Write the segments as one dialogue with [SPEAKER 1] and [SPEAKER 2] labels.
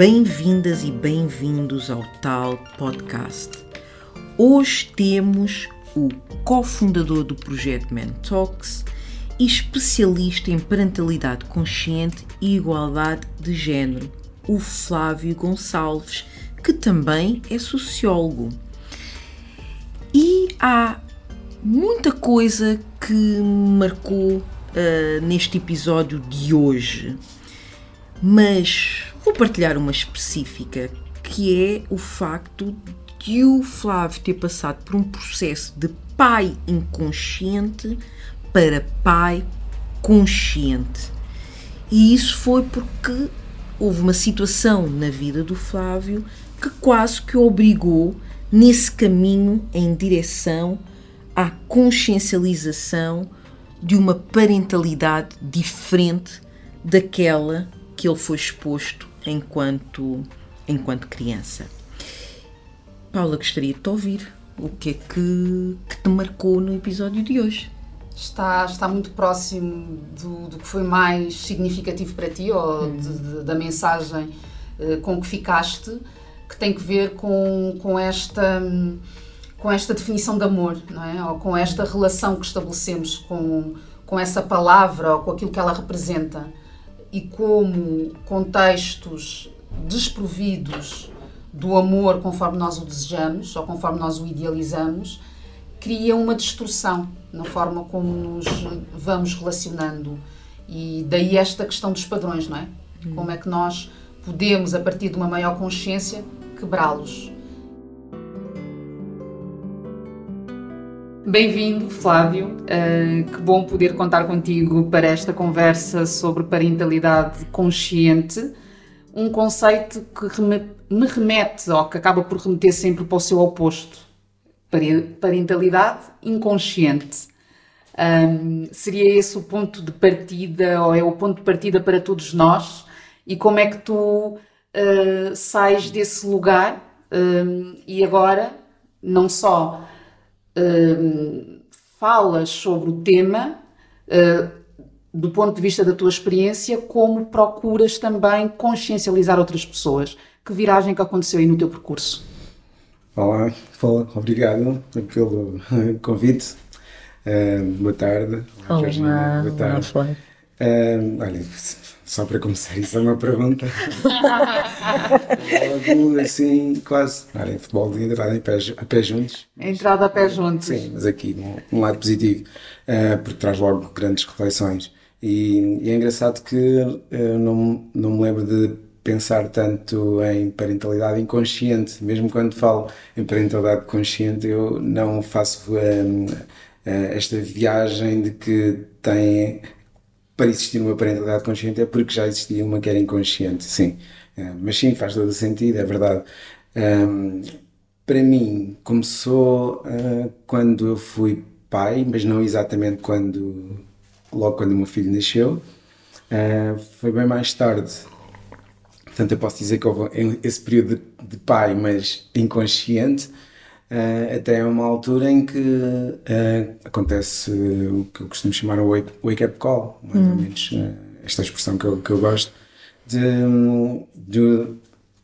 [SPEAKER 1] Bem-vindas e bem-vindos ao Tal Podcast. Hoje temos o cofundador do projeto Man Talks e especialista em parentalidade consciente e igualdade de género, o Flávio Gonçalves, que também é sociólogo. E há muita coisa que me marcou uh, neste episódio de hoje, mas vou partilhar uma específica que é o facto de o Flávio ter passado por um processo de pai inconsciente para pai consciente. E isso foi porque houve uma situação na vida do Flávio que quase que o obrigou nesse caminho em direção à consciencialização de uma parentalidade diferente daquela que ele foi exposto enquanto, enquanto criança. Paula, gostaria de te ouvir. O que é que, que te marcou no episódio de hoje?
[SPEAKER 2] Está, está muito próximo do, do que foi mais significativo para ti, ou hum. de, de, da mensagem uh, com que ficaste, que tem que ver com, com esta. com esta definição de amor, não é? Ou com esta relação que estabelecemos com, com essa palavra ou com aquilo que ela representa e como contextos desprovidos do amor conforme nós o desejamos ou conforme nós o idealizamos, cria uma distorção na forma como nos vamos relacionando. E daí esta questão dos padrões, não é? Hum. Como é que nós podemos, a partir de uma maior consciência, quebrá-los. Bem-vindo, Flávio. Uh, que bom poder contar contigo para esta conversa sobre parentalidade consciente, um conceito que me remete, ou que acaba por remeter sempre para o seu oposto, parentalidade inconsciente. Um, seria esse o ponto de partida, ou é o ponto de partida para todos nós? E como é que tu uh, sais desse lugar um, e agora não só uh, falas sobre o tema uh, do ponto de vista da tua experiência, como procuras também consciencializar outras pessoas. Que viragem que aconteceu aí no teu percurso?
[SPEAKER 3] Olá, Paula, obrigado pelo convite. Uh, boa tarde.
[SPEAKER 1] Olá, Olá boa tarde. Olá,
[SPEAKER 3] uh, olha, só para começar, isso é uma pergunta. Logo assim, quase. Olha, futebol de entrada em pé, a pé juntos.
[SPEAKER 2] Entrada a pé juntos.
[SPEAKER 3] Sim, mas aqui um, um lado positivo, uh, porque traz logo grandes reflexões. E, e é engraçado que eu não, não me lembro de pensar tanto em parentalidade inconsciente. Mesmo quando falo em parentalidade consciente, eu não faço um, esta viagem de que tem para existir uma parentalidade consciente é porque já existia uma que era inconsciente, sim. É, mas sim, faz todo o sentido, é verdade. Um, para mim, começou uh, quando eu fui pai, mas não exatamente quando, logo quando o meu filho nasceu. Uh, foi bem mais tarde. Portanto, eu posso dizer que houve esse período de, de pai, mas inconsciente, Uh, até uma altura em que uh, acontece o que eu costumo chamar o wake-up call, mais hum. ou menos, uh, esta expressão que eu, que eu gosto, de, de,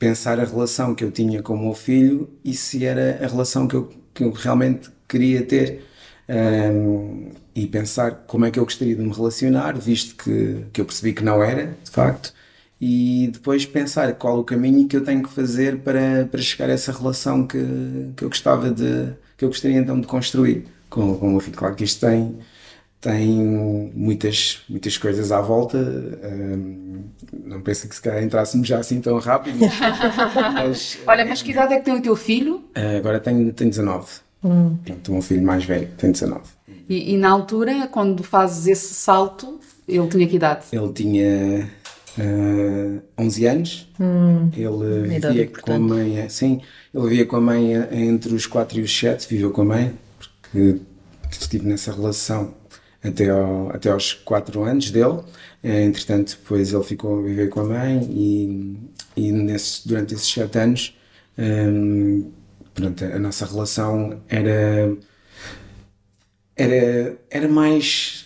[SPEAKER 3] pensar a relação que eu tinha com o meu filho e se era a relação que eu, que eu realmente queria ter. Um, e pensar como é que eu gostaria de me relacionar, visto que, que eu percebi que não era, de facto, e depois pensar qual o caminho que eu tenho que fazer para, para chegar a essa relação que, que eu gostava de que eu gostaria então de construir com, com o meu filho. Claro que isto tem tem muitas muitas coisas à volta um, não penso que se calhar entrássemos já assim tão rápido
[SPEAKER 2] mas, olha mas que idade é que tem o teu filho?
[SPEAKER 3] agora tenho, tenho 19 hum. Pronto, o meu filho mais velho tem 19
[SPEAKER 2] e, e na altura quando fazes esse salto ele tinha que idade?
[SPEAKER 3] ele tinha uh, 11 anos. Hum, ele vivia com a mãe, sim, ele vivia com a mãe entre os 4 e os 7, viveu com a mãe, porque estive nessa relação até, ao, até aos 4 anos dele. Eh, entretanto, depois ele ficou a viver com a mãe e, e nesse, durante esses 7 anos um, pronto, a nossa relação era era, era mais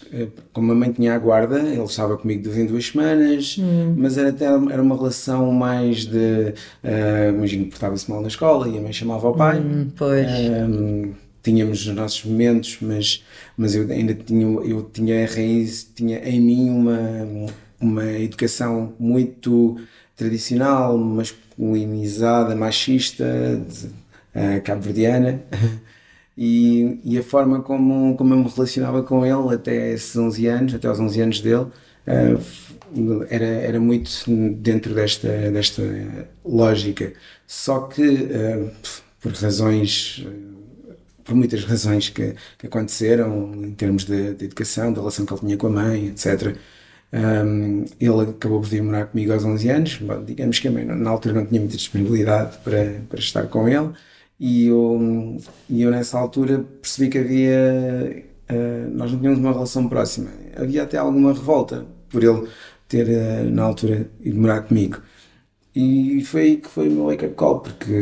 [SPEAKER 3] como a mãe tinha a guarda, ele estava comigo de vez em duas semanas, hum. mas era até era uma relação mais de. Uh, imagino que portava-se mal na escola e a mãe chamava ao pai. Hum,
[SPEAKER 4] pois.
[SPEAKER 3] Um, tínhamos os nossos momentos, mas, mas eu ainda tinha, eu tinha a raiz, tinha em mim uma, uma educação muito tradicional, masculinizada, machista, uh, cabo-verdiana. E, e, a forma como, como eu me relacionava com ele até esses 11 anos, até aos 11 anos dele, uh, era, era muito dentro desta, desta lógica. Só que, uh, por razões por muitas razões que, que, aconteceram em termos de, de, educação, da relação que ele tinha com a mãe, etc. Um, ele acabou por vir morar comigo aos 11 anos. Bom, digamos que a mãe, na altura não tinha muita disponibilidade para, para estar com ele, e eu, e eu nessa altura percebi que havia. Uh, nós não tínhamos uma relação próxima. Havia até alguma revolta por ele ter, uh, na altura, ido morar comigo. E foi aí que foi o meu wake-up call, porque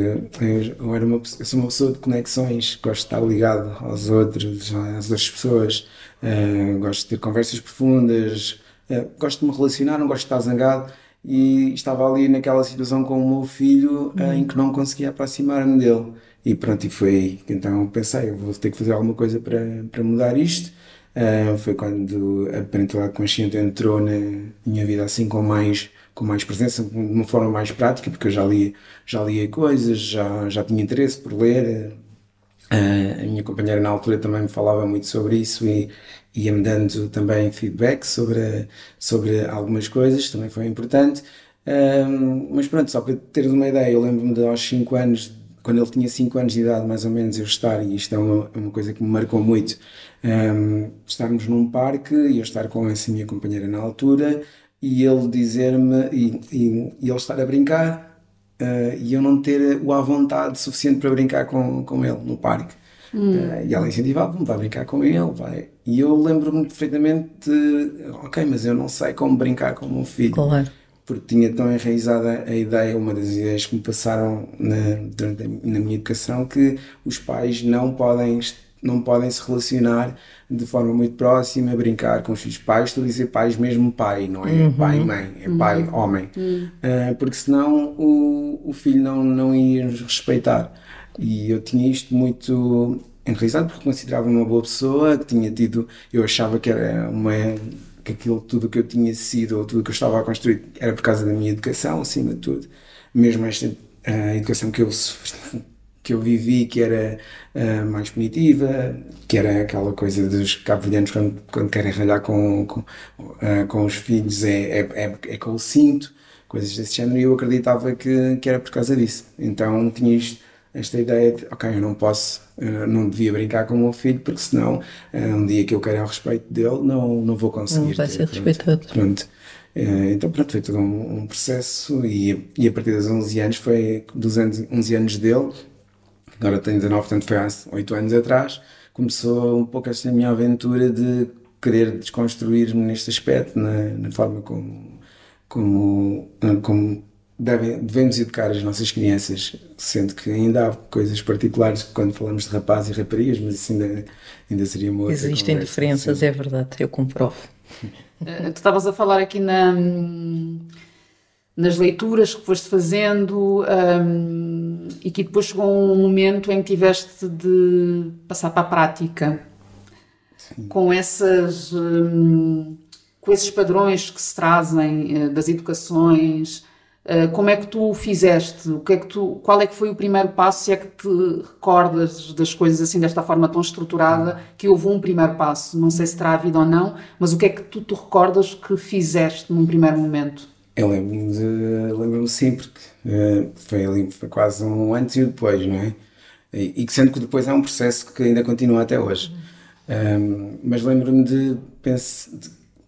[SPEAKER 3] eu, era uma, eu sou uma pessoa de conexões, gosto de estar ligado aos outros, às outras pessoas, uh, gosto de ter conversas profundas, uh, gosto de me relacionar, não gosto de estar zangado. E estava ali naquela situação com o meu filho em que não conseguia aproximar-me dele. E pronto, e foi então pensei, eu vou ter que fazer alguma coisa para, para mudar isto. foi quando a parentalidade consciente entrou na minha vida assim com mais com mais presença, de uma forma mais prática, porque eu já li, já lia coisas, já, já tinha interesse por ler. Uh, a minha companheira na altura também me falava muito sobre isso e ia-me dando também feedback sobre, sobre algumas coisas, também foi importante. Uh, mas pronto, só para teres uma ideia, eu lembro-me de aos 5 anos, quando ele tinha 5 anos de idade, mais ou menos, eu estar, e isto é uma, é uma coisa que me marcou muito, um, ah, estarmos num parque e eu estar com essa minha companheira na altura, e ele dizer-me e, e, e, ele estar a brincar uh, e eu não ter o à vontade suficiente para brincar com, com ele no parque. Hum. Uh, e ela incentivava-me, vai brincar com ele, vai. E eu lembro-me perfeitamente de, ok, mas eu não sei como brincar com o meu filho.
[SPEAKER 4] Claro.
[SPEAKER 3] Porque tinha tão enraizada a ideia, uma das ideias que me passaram na, durante a, na minha educação, que os pais não podem não podem se relacionar de forma muito próxima, brincar com os filhos pais, estou a dizer pais mesmo pai, não é uhum. pai e mãe, é uhum. pai homem, uhum. uh, porque senão o, o filho não, não ia nos respeitar. E eu tinha isto muito enraizado porque considerava uma boa pessoa, que tinha tido, eu achava que era uma que aquilo tudo que eu tinha sido ou tudo que eu estava a construir era por causa da minha educação, acima de tudo. Mesmo esta educação que eu que eu vivi que era mais punitiva, que era aquela coisa dos cabo-verdianos quando, quando querem ralhar com, com, com os filhos é, é, é, é, com o cinto, coisas desse género, e eu acreditava que, que era por causa disso. Então tinha isto, esta ideia de, ok, eu não posso, uh, não devia brincar com o meu filho, porque senão um dia que eu quero o respeito dele, não, não vou conseguir. Não
[SPEAKER 4] vai ser respeitado.
[SPEAKER 3] Pronto. Então, pronto, foi todo um, um, processo e, e a partir dos 11 anos, foi dos 11 anos dele, agora tenho 19, portanto foi há 8 anos atrás, começou um pouco esta minha aventura de querer desconstruir-me neste aspecto, na, na, forma como, como, como devem, devemos educar as nossas crianças, sendo que ainda há coisas particulares quando falamos de rapazes e raparigas, mas isso ainda, ainda seria uma outra
[SPEAKER 4] Existem conversa, diferenças, sim. é verdade, eu comprovo.
[SPEAKER 2] Eh, tu estavas a falar aqui na nas leituras que foste fazendo um, e que depois chegou um momento em que tiveste de passar para a prática Sim. com essas um, com esses padrões que se trazem uh, das educações uh, como é que tu o fizeste o que é que tu qual é que foi o primeiro passo se é que te recordas das coisas assim desta forma tão estruturada que houve um primeiro passo não sei se terá havido ou não mas o que é que tu te recordas que fizeste num primeiro momento
[SPEAKER 3] eu lembro-me lembro sim, porque uh, foi ali foi quase um antes e um depois, não é? E, e que sendo que depois é um processo que ainda continua até hoje. Um, mas lembro-me de, pensar,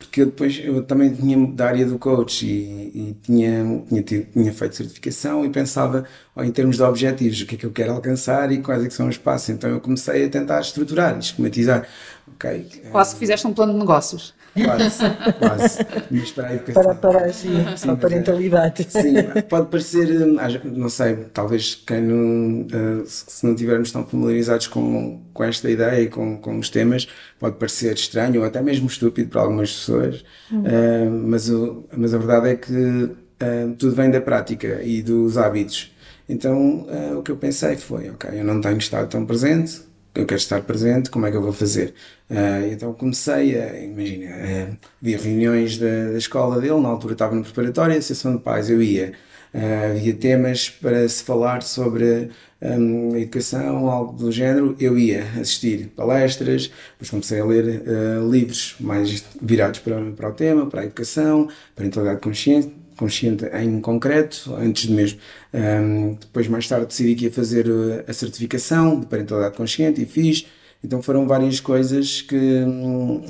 [SPEAKER 3] porque eu depois eu também tinha da área do coach e, e tinha, tinha, tinha, feito certificação e pensava oh, em termos de objetivos, o que é que eu quero alcançar e quais é que são os passos. Então eu comecei a tentar estruturar, esquematizar ok?
[SPEAKER 2] Quase que fizeste um plano de negócios.
[SPEAKER 3] Quase, quase. Mas para.
[SPEAKER 1] Para, para, sim, para a parentalidade.
[SPEAKER 3] Sim, pode parecer, hum, não sei, talvez quem não, uh, se não tivermos tão familiarizados com, com esta ideia e com, com os temas, pode parecer estranho ou até mesmo estúpido para algumas pessoas, uhum. uh, mas, o, mas a verdade é que uh, tudo vem da prática e dos hábitos. Então o que eu pensei foi, ok, eu não tenho estado tão presente, eu quero estar presente, como é que eu vou fazer? Uh, então comecei a, imagina, uh, havia reuniões da, da, escola dele, na altura estava no preparatório, a sessão de pais, eu ia. Uh, havia temas para se falar sobre um, educação, algo do género, eu ia assistir palestras, depois comecei a ler uh, livros mais virados para, para o tema, para a educação, para a parentalidade consciente, consciente em concreto, antes de mesmo. Um, depois, mais tarde, decidi que ia fazer a certificação de parentalidade consciente e fiz. Então, foram várias coisas que. Um,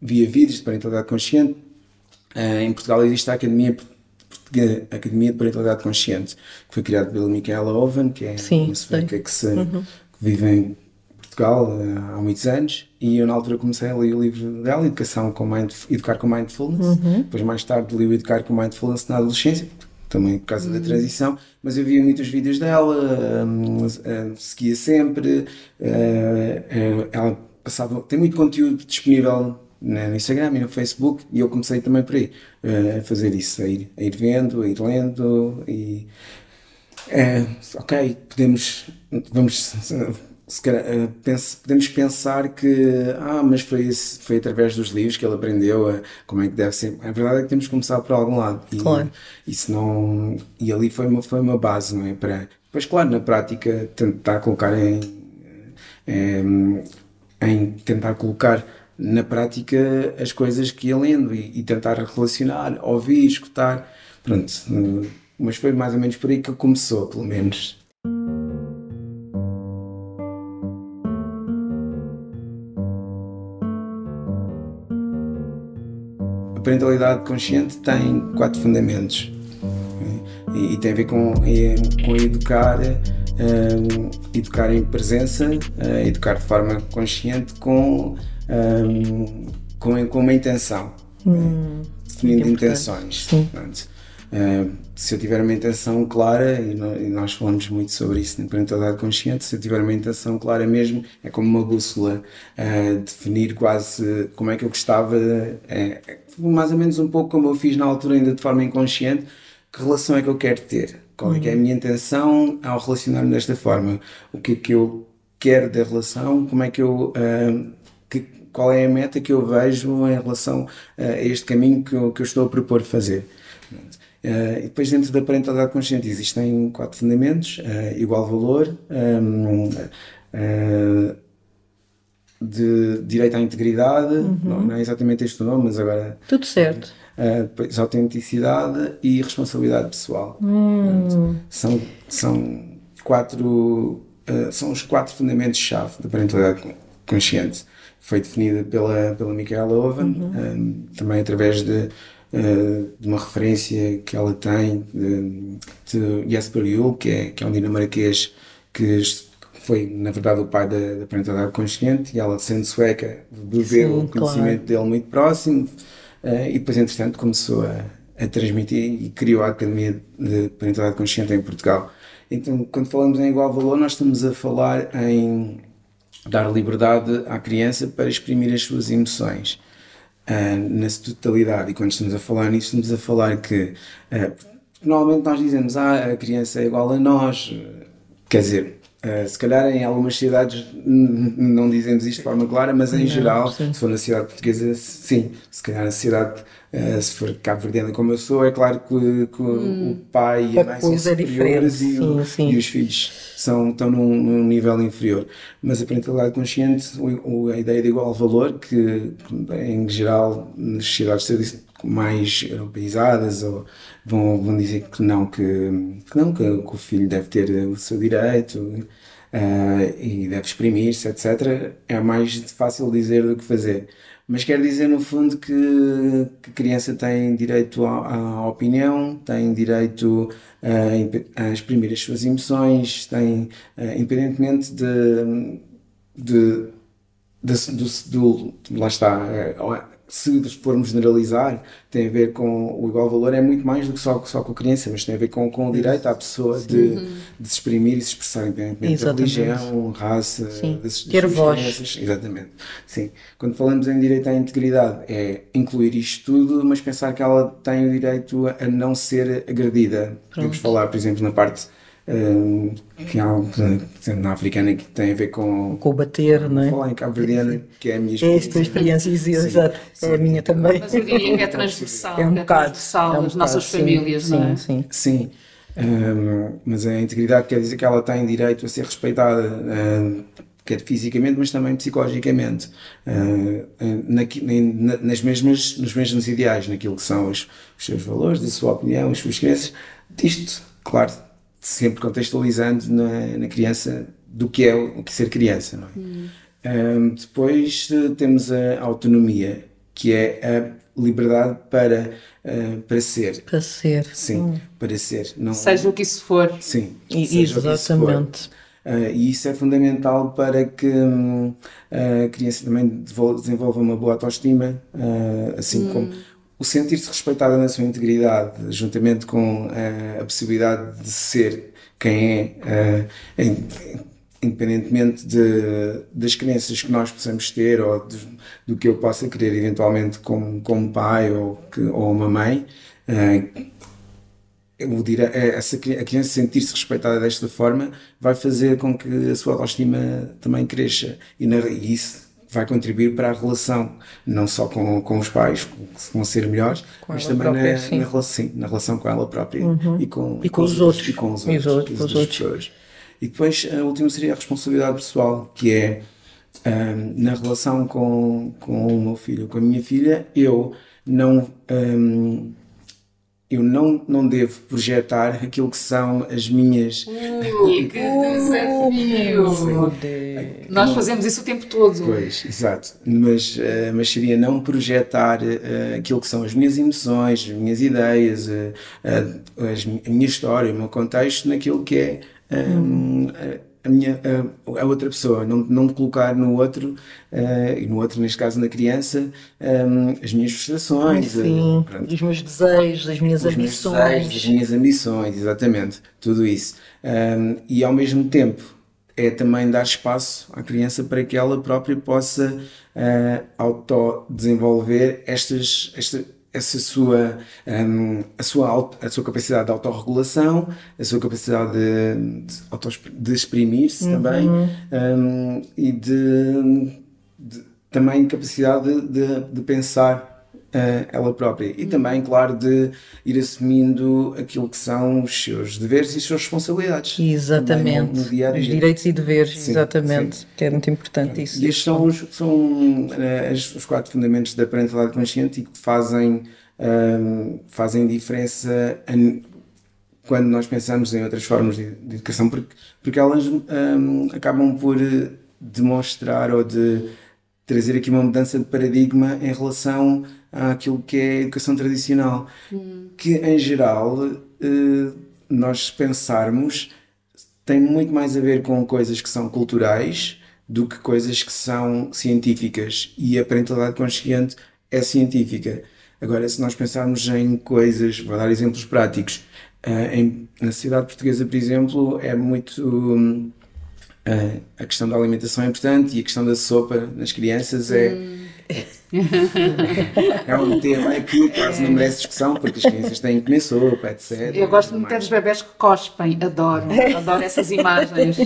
[SPEAKER 3] via vídeos de parentalidade consciente. Uh, em Portugal existe a Academia Academia de Parentalidade Consciente, que foi criada pela Michaela Owen, que é Sim, uma sueca que, se, uhum. que vive em Portugal uh, há muitos anos e eu na altura comecei a ler o livro dela, Educação com Educar com Mindfulness, uhum. depois mais tarde li o Educar com Mindfulness na adolescência, também por causa uhum. da transição, mas eu via muitos vídeos dela, um, uh, seguia sempre, uh, ela passava, tem muito conteúdo disponível no Instagram e no Facebook e eu comecei também por aí a fazer isso, a ir, a ir vendo, a ir lendo e ok, podemos, vamos calhar, pense, podemos pensar que, ah, mas foi, foi através dos livros que ele aprendeu a, como é que deve ser. A verdade é que temos que começar por algum lado. E, claro. E, não, e ali foi uma, foi uma base, não é? Para, depois, claro, na prática, tentar colocar em, em, em tentar colocar na prática as coisas que ia lendo e, e tentar relacionar, ouvir, escutar. Pronto, mas foi mais ou menos por aí que começou, pelo menos. Parentalidade consciente tem quatro fundamentos. E, e tem a ver com, com educar, um, educar em presença, uh, educar de forma consciente com, um, com, com uma intenção, hum, definindo intenções. Uh, se eu tiver uma intenção clara, e, nós falamos muito sobre isso na parentalidade consciente, se eu tiver uma intenção clara mesmo, é como uma bússola, uh, definir quase como é que eu gostava, é, mais ou menos um pouco como eu fiz na altura, ainda de forma inconsciente, que relação é que eu quero ter? Qual é, que é a minha intenção ao relacionar-me desta forma? O que é que eu quero da relação? Como é que eu. Uh, que, qual é a meta que eu vejo em relação uh, a este caminho que eu, que eu estou a propor fazer? Uh, e depois, dentro da parentalidade consciente, existem quatro fundamentos: igual valor. Um, de direito à integridade, uhum. não, não, é exatamente este o nome, mas agora.
[SPEAKER 1] Tudo certo.
[SPEAKER 3] Uh, depois, autenticidade e responsabilidade pessoal. Hum. são, são quatro. Uh, são os quatro fundamentos-chave da parentalidade consciente. Foi definida pela, pela Michaela Owen, uhum. um, também através de, uh, de uma referência que ela tem de, de Jesper Juhl, que é, que é um dinamarquês que foi, na verdade, o pai da, da parentalidade consciente e ela, sendo sueca, bebeu o conhecimento claro. dele muito próximo uh, e depois, entretanto, começou a, a transmitir e criou a Academia de Parentalidade Consciente em Portugal. Então, quando falamos em igual valor, nós estamos a falar em dar liberdade à criança para exprimir as suas emoções uh, na totalidade. E quando estamos a falar nisso, estamos a falar que uh, normalmente nós dizemos ah, a criança é igual a nós, quer dizer, Uh, se calhar em algumas cidades não dizemos isto de forma clara, mas em não, geral, sim. se for na cidade portuguesa, sim. Se calhar na cidade, uh, se for cabo verdeana como eu sou, é claro que, que hum, o pai e a mãe são superiores e, sim. e, os filhos são, estão num, num, nível inferior. Mas a parentalidade consciente, a ideia de igual valor, que em geral nas sociedades mais europeizadas ou vão, vão dizer que não, que, que não, que, que, o filho deve ter o seu direito uh, e deve exprimir-se, etc. É mais fácil dizer do que fazer. Mas quer dizer, no fundo, que, que a criança tem direito à, opinião, tem direito a, a, exprimir as suas emoções, tem, uh, independentemente de, de do, do, do, lá está, eh, se formos generalizar, tem a ver com o igual valor, é muito mais do que só, só com a criança, mas tem a ver com, com o direito à pessoa de, de, se exprimir e se expressar independentemente da religião, raça,
[SPEAKER 4] Sim. das, das Ter voz.
[SPEAKER 3] Exatamente. Sim. Quando falamos em direito à integridade, é incluir isto tudo, mas pensar que ela tem o direito a não ser agredida. Pronto. Podemos falar, por exemplo, na parte que há algo, exemplo, na africana que tem a ver com.
[SPEAKER 1] Com o bater, não é?
[SPEAKER 3] Falar em Cabo Verdeano, que é a minha
[SPEAKER 1] experiência. É esta experiência, exato. É a minha também.
[SPEAKER 2] Mas eu diria que é transversal. É um é transversal é um nas famílias,
[SPEAKER 1] sim,
[SPEAKER 2] não é?
[SPEAKER 1] Sim,
[SPEAKER 3] sim. Um, mas a integridade quer dizer que ela tem direito a ser respeitada. Um, quer fisicamente, mas também psicologicamente, uh, na, na, nas mesmas, nos mesmos ideais, naquilo que são os, os seus valores, a sua opinião, as suas crenças. Isto, claro, sempre contextualizando na, na, criança do que é o que ser criança. Não é? Hum. Um, depois uh, temos a autonomia, que é a liberdade para, uh, para ser.
[SPEAKER 1] Para ser.
[SPEAKER 3] Sim, hum. para ser.
[SPEAKER 2] Não, seja o que isso for.
[SPEAKER 3] Sim,
[SPEAKER 1] e, exatamente.
[SPEAKER 3] Uh, e isso é fundamental para que um, a criança também desenvolva uma boa autoestima, uh, assim hum. como o sentir-se respeitada na sua integridade, juntamente com uh, a possibilidade de ser quem é, uh, independentemente de, das crenças que nós possamos ter ou de, do que eu possa querer eventualmente como, como pai ou, que, ou uma mãe, uh, eu diria, essa, a criança sentir-se respeitada desta forma vai fazer com que a sua autoestima também cresça. E, na, e isso vai contribuir para a relação, não só com, com os pais, que vão ser melhores, com mas também própria, na, na, relação, sim, na relação com ela própria
[SPEAKER 1] uhum.
[SPEAKER 3] e, com,
[SPEAKER 1] e com, com os outros.
[SPEAKER 3] E com os outros. E, outros,
[SPEAKER 1] os outros.
[SPEAKER 3] Pessoas. E depois a última seria a responsabilidade pessoal, que é um, na relação com, com o meu filho, com a minha filha, eu não. Um, eu não, não devo projetar aquilo que são as minhas.
[SPEAKER 2] Que desafio! Nós fazemos isso o tempo todo.
[SPEAKER 3] Pois, exato. Mas, uh, mas seria não projetar uh, aquilo que são as minhas emoções, as minhas ideias, uh, a minha história, o meu contexto naquilo que é. Um, a, minha, a, outra pessoa, não, não colocar no outro, uh, e no outro, neste caso na criança, um, as minhas frustrações.
[SPEAKER 1] Sim, uh, os meus desejos, as minhas
[SPEAKER 3] os
[SPEAKER 1] ambições.
[SPEAKER 3] Meus desejos, as minhas ambições, exatamente, tudo isso. Um, e ao mesmo tempo é também dar espaço à criança para que ela própria possa uh, autodesenvolver estas, estas essa sua, um, a, sua a sua capacidade de autorregulação, a sua capacidade de, de, auto, de exprimir-se uhum. também um, e de, de, também capacidade de, de pensar ela própria e também, claro, de ir assumindo aquilo que são os seus deveres e as suas responsabilidades.
[SPEAKER 1] Exatamente. No, no dia -dia. Os direitos e deveres, sim, exatamente, sim. que é muito importante Pronto. isso.
[SPEAKER 3] E estes são, os, são uh, os quatro fundamentos da parentalidade consciente e que fazem, um, fazem diferença quando nós pensamos em outras formas de, de educação, porque, porque elas um, acabam por demonstrar ou de trazer aqui uma mudança de paradigma em relação àquilo que é a educação tradicional, hum. que em geral eh, nós pensarmos tem muito mais a ver com coisas que são culturais do que coisas que são científicas e a parentalidade consciente é científica. Agora, se nós pensarmos em coisas, vou dar exemplos práticos, uh, em, na sociedade portuguesa, por exemplo, é muito. Um, uh, a questão da alimentação é importante e a questão da sopa nas crianças é. Hum é um tema que quase não merece discussão, porque as crianças têm que comer sopa, etc.
[SPEAKER 2] Eu gosto muito dos bebés que cospem, adoro, adoro essas imagens.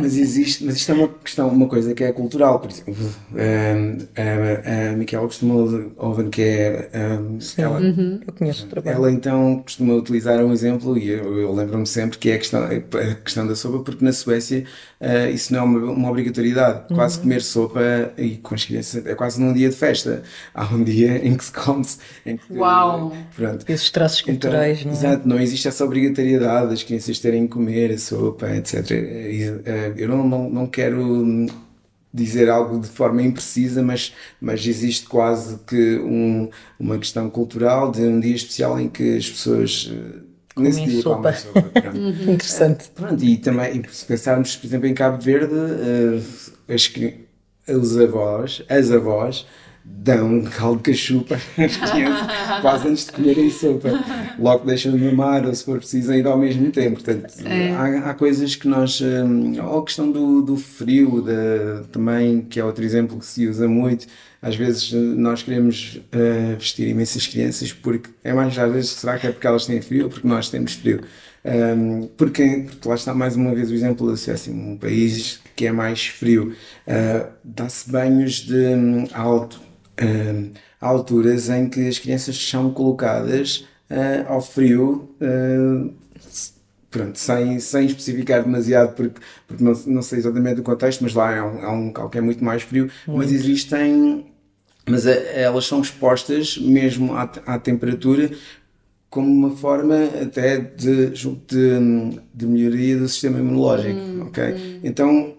[SPEAKER 3] Mas existe, mas isto é uma questão, uma coisa que é cultural, por exemplo, a, a, a Miquela costuma, Oven, que é, um,
[SPEAKER 1] ela, uhum. eu conheço o trabalho.
[SPEAKER 3] Ela então costuma utilizar um exemplo, e eu, eu lembro-me sempre que é a questão, a questão da sopa, porque na Suécia uh, isso não é uma, uma obrigatoriedade, quase uhum. comer sopa e com as crianças, é quase num dia de festa. Há um dia em que se come -se, em que,
[SPEAKER 2] Uau!
[SPEAKER 3] Pronto.
[SPEAKER 1] Esses traços então, culturais,
[SPEAKER 3] então,
[SPEAKER 1] não
[SPEAKER 3] é? Exato, não existe essa obrigatoriedade das crianças terem que comer a sopa, etc. Eu não, não, não quero dizer algo de forma imprecisa, mas, mas existe quase que um, uma questão cultural de um dia especial em que as pessoas eh,
[SPEAKER 1] nesse dia sopa. sopa uhum. Interessante.
[SPEAKER 3] Pronto, e também, se pensarmos, por exemplo, em Cabo Verde, uh, as, os avós, as avós, dão caldo de cachupa às crianças quase antes de comerem sopa. Logo deixam de mamar ou se for preciso ainda ao mesmo tempo. Portanto, é. há, há, coisas que nós. Hum, ou a questão do, do frio de, também, que é outro exemplo que se usa muito. Às vezes nós queremos uh, vestir imensas crianças porque é mais às vezes será que é porque elas têm frio ou porque nós temos frio? Um, porque, porque lá está mais uma vez o exemplo da Suécia, um país que é mais frio. Uh, Dá-se banhos de um, alto, um, alturas em que as crianças são colocadas uh, ao frio. Uh, pronto, sem, sem especificar demasiado, porque, porque não, não sei exatamente o contexto, mas lá é um, é um local que é muito mais frio, muito. mas existem, mas a, elas são expostas mesmo à, à temperatura como uma forma até de, de, de melhoria do sistema imunológico, hum, ok? Hum. Então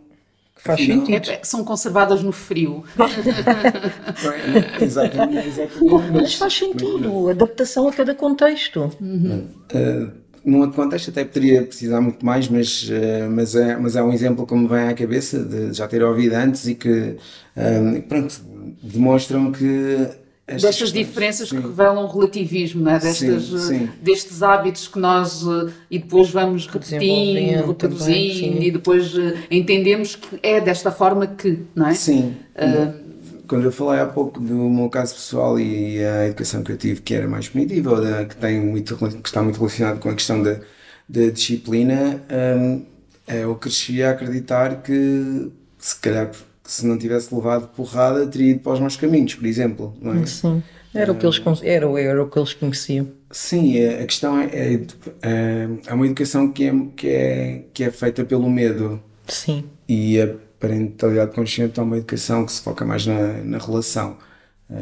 [SPEAKER 2] Faz sentido. É, são conservadas no frio.
[SPEAKER 3] exatamente, exatamente.
[SPEAKER 1] Mas faz sentido, adaptação a cada contexto.
[SPEAKER 3] Uhum. Uh, num outro contexto até poderia precisar muito mais, mas, uh, mas, é, mas é um exemplo que me vem à cabeça de já ter ouvido antes e que, uh, pronto, demonstram que
[SPEAKER 2] destas diferenças sim. que revelam relativismo, não é? Destas, sim, sim. destes hábitos que nós uh, e depois vamos repetindo, reproduzindo e depois uh, entendemos que é desta forma que, não é?
[SPEAKER 3] Sim. Uh, quando eu falei há pouco do meu caso pessoal e a educação que eu tive, que era mais punitiva, ou da, que, tem muito, que está muito relacionado com a questão da, da disciplina, um, eu cresci a acreditar que, se calhar se não tivesse levado porrada, teria ido para os maus caminhos, por exemplo. Não é?
[SPEAKER 1] Sim, era, o que eles, era, era o que eles conheciam.
[SPEAKER 3] Sim, é, a questão é, é, é, é uma educação que é, que, é, que é feita pelo medo.
[SPEAKER 1] Sim.
[SPEAKER 3] E a parentalidade consciente é uma educação que se foca mais na, na relação.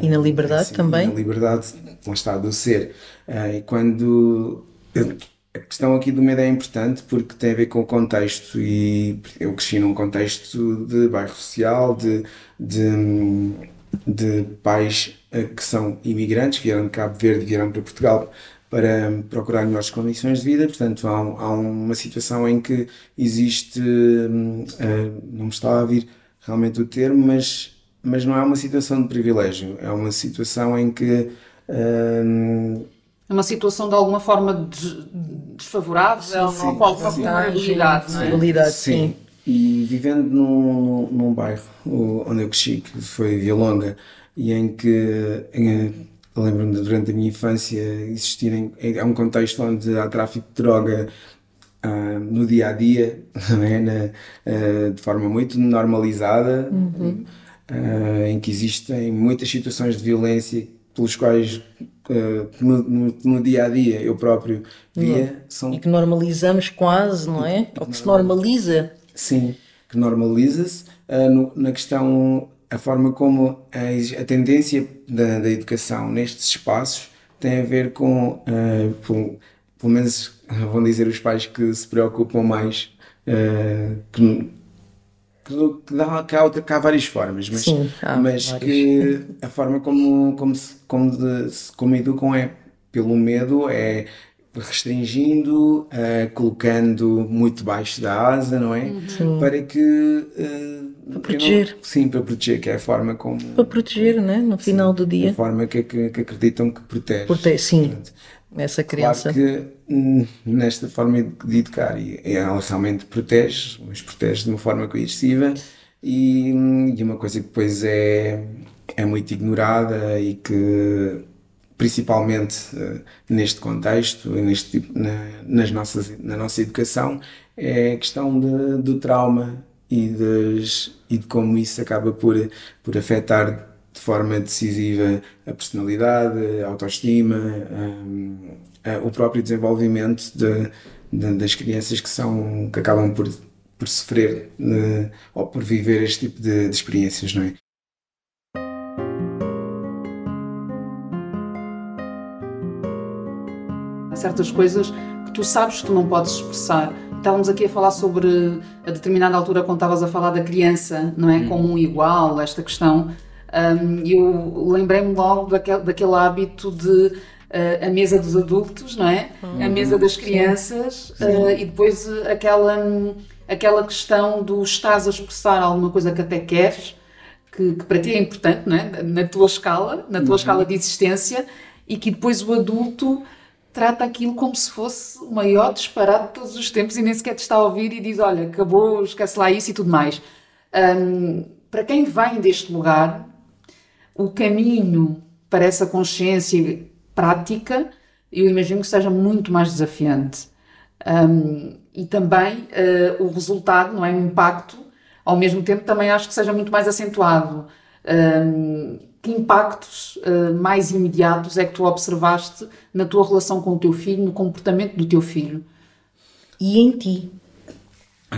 [SPEAKER 1] E na liberdade assim, também?
[SPEAKER 3] na liberdade, lá está, do ser. E quando. Eu, a questão aqui do medo é importante porque tem a ver com o contexto e eu cresci num contexto de bairro social, de, de, de pais eh, que são imigrantes, vieram de Cabo Verde, vieram para Portugal para procurar melhores condições de vida, portanto há, há uma situação em que existe, uh, não me está a vir realmente o termo, mas, mas não é uma situação de privilégio, é uma situação em que uh,
[SPEAKER 2] é uma situação de alguma forma desfavorável, sim, ou com alguma vulnerabilidade,
[SPEAKER 1] não é?
[SPEAKER 3] sim. sim. E vivendo num, num bairro onde eu cresci, que foi Vialonga, e em que lembro-me durante a minha infância existirem é um contexto onde há tráfico de droga uh, no dia a dia é? Na, uh, de forma muito normalizada uhum. uh, em que existem muitas situações de violência pelos quais uh, no, no, no, dia a dia eu próprio via.
[SPEAKER 1] São... E que normalizamos quase, não é? Ou que se normaliza.
[SPEAKER 3] Sim, que normaliza-se uh, na questão, a forma como a, a tendência da, da, educação nestes espaços tem a ver com, uh, com, pelo menos vão dizer os pais que se preocupam mais. que, que, dá, que, há, que há várias formas, mas, Sim, mas que a forma como, como, se, como, de, como educam é pelo medo, é restringindo, uh, colocando muito baixo da asa, não é? Sim. Para que. Uh,
[SPEAKER 1] para proteger.
[SPEAKER 3] Não, sim, para proteger, que é a forma como.
[SPEAKER 1] Para proteger, né? No final sim, do dia.
[SPEAKER 3] A forma que, que, que acreditam que protege.
[SPEAKER 1] Protege, sim. Portanto, essa criança.
[SPEAKER 3] Claro que hum, nesta forma de educar, e ela realmente protege, mas protege de uma forma coerciva, e, hum, e uma coisa que depois é, é muito ignorada e que principalmente uh, neste contexto, neste tipo, na, nas nossas, na nossa educação, é a questão de, do trauma e, das, e de como isso acaba por, por afetar forma decisiva a personalidade, a autoestima, a, a, o próprio desenvolvimento de, de, das crianças que, são, que acabam por, por sofrer né, ou por viver este tipo de, de experiências, não é?
[SPEAKER 2] Há certas coisas que tu sabes que tu não podes expressar. Estávamos aqui a falar sobre, a determinada altura, quando estavas a falar da criança, não é? Hum. Como um igual, esta questão um, eu lembrei-me logo daquele, daquele hábito de uh, a mesa dos adultos, não é? Uhum. A mesa das crianças uh, e depois aquela, aquela questão do estás a expressar alguma coisa que até queres. que, que, para ti é importante, não é? na tua escala, na tua uhum. escala de existência, e que depois o adulto trata aquilo como se fosse o maior disparate de todos os tempos e nem sequer te está a ouvir e diz: Olha, acabou, esquece lá isso e tudo mais. Um, para quem vem deste lugar, o caminho para essa consciência prática, eu imagino que seja muito mais desafiante. Um, e também uh, o resultado, não é? O impacto, ao mesmo tempo, também acho que seja muito mais acentuado. Um, que impactos uh, mais imediatos é que tu observaste na tua relação com o teu filho, no comportamento do teu filho?
[SPEAKER 4] E em ti?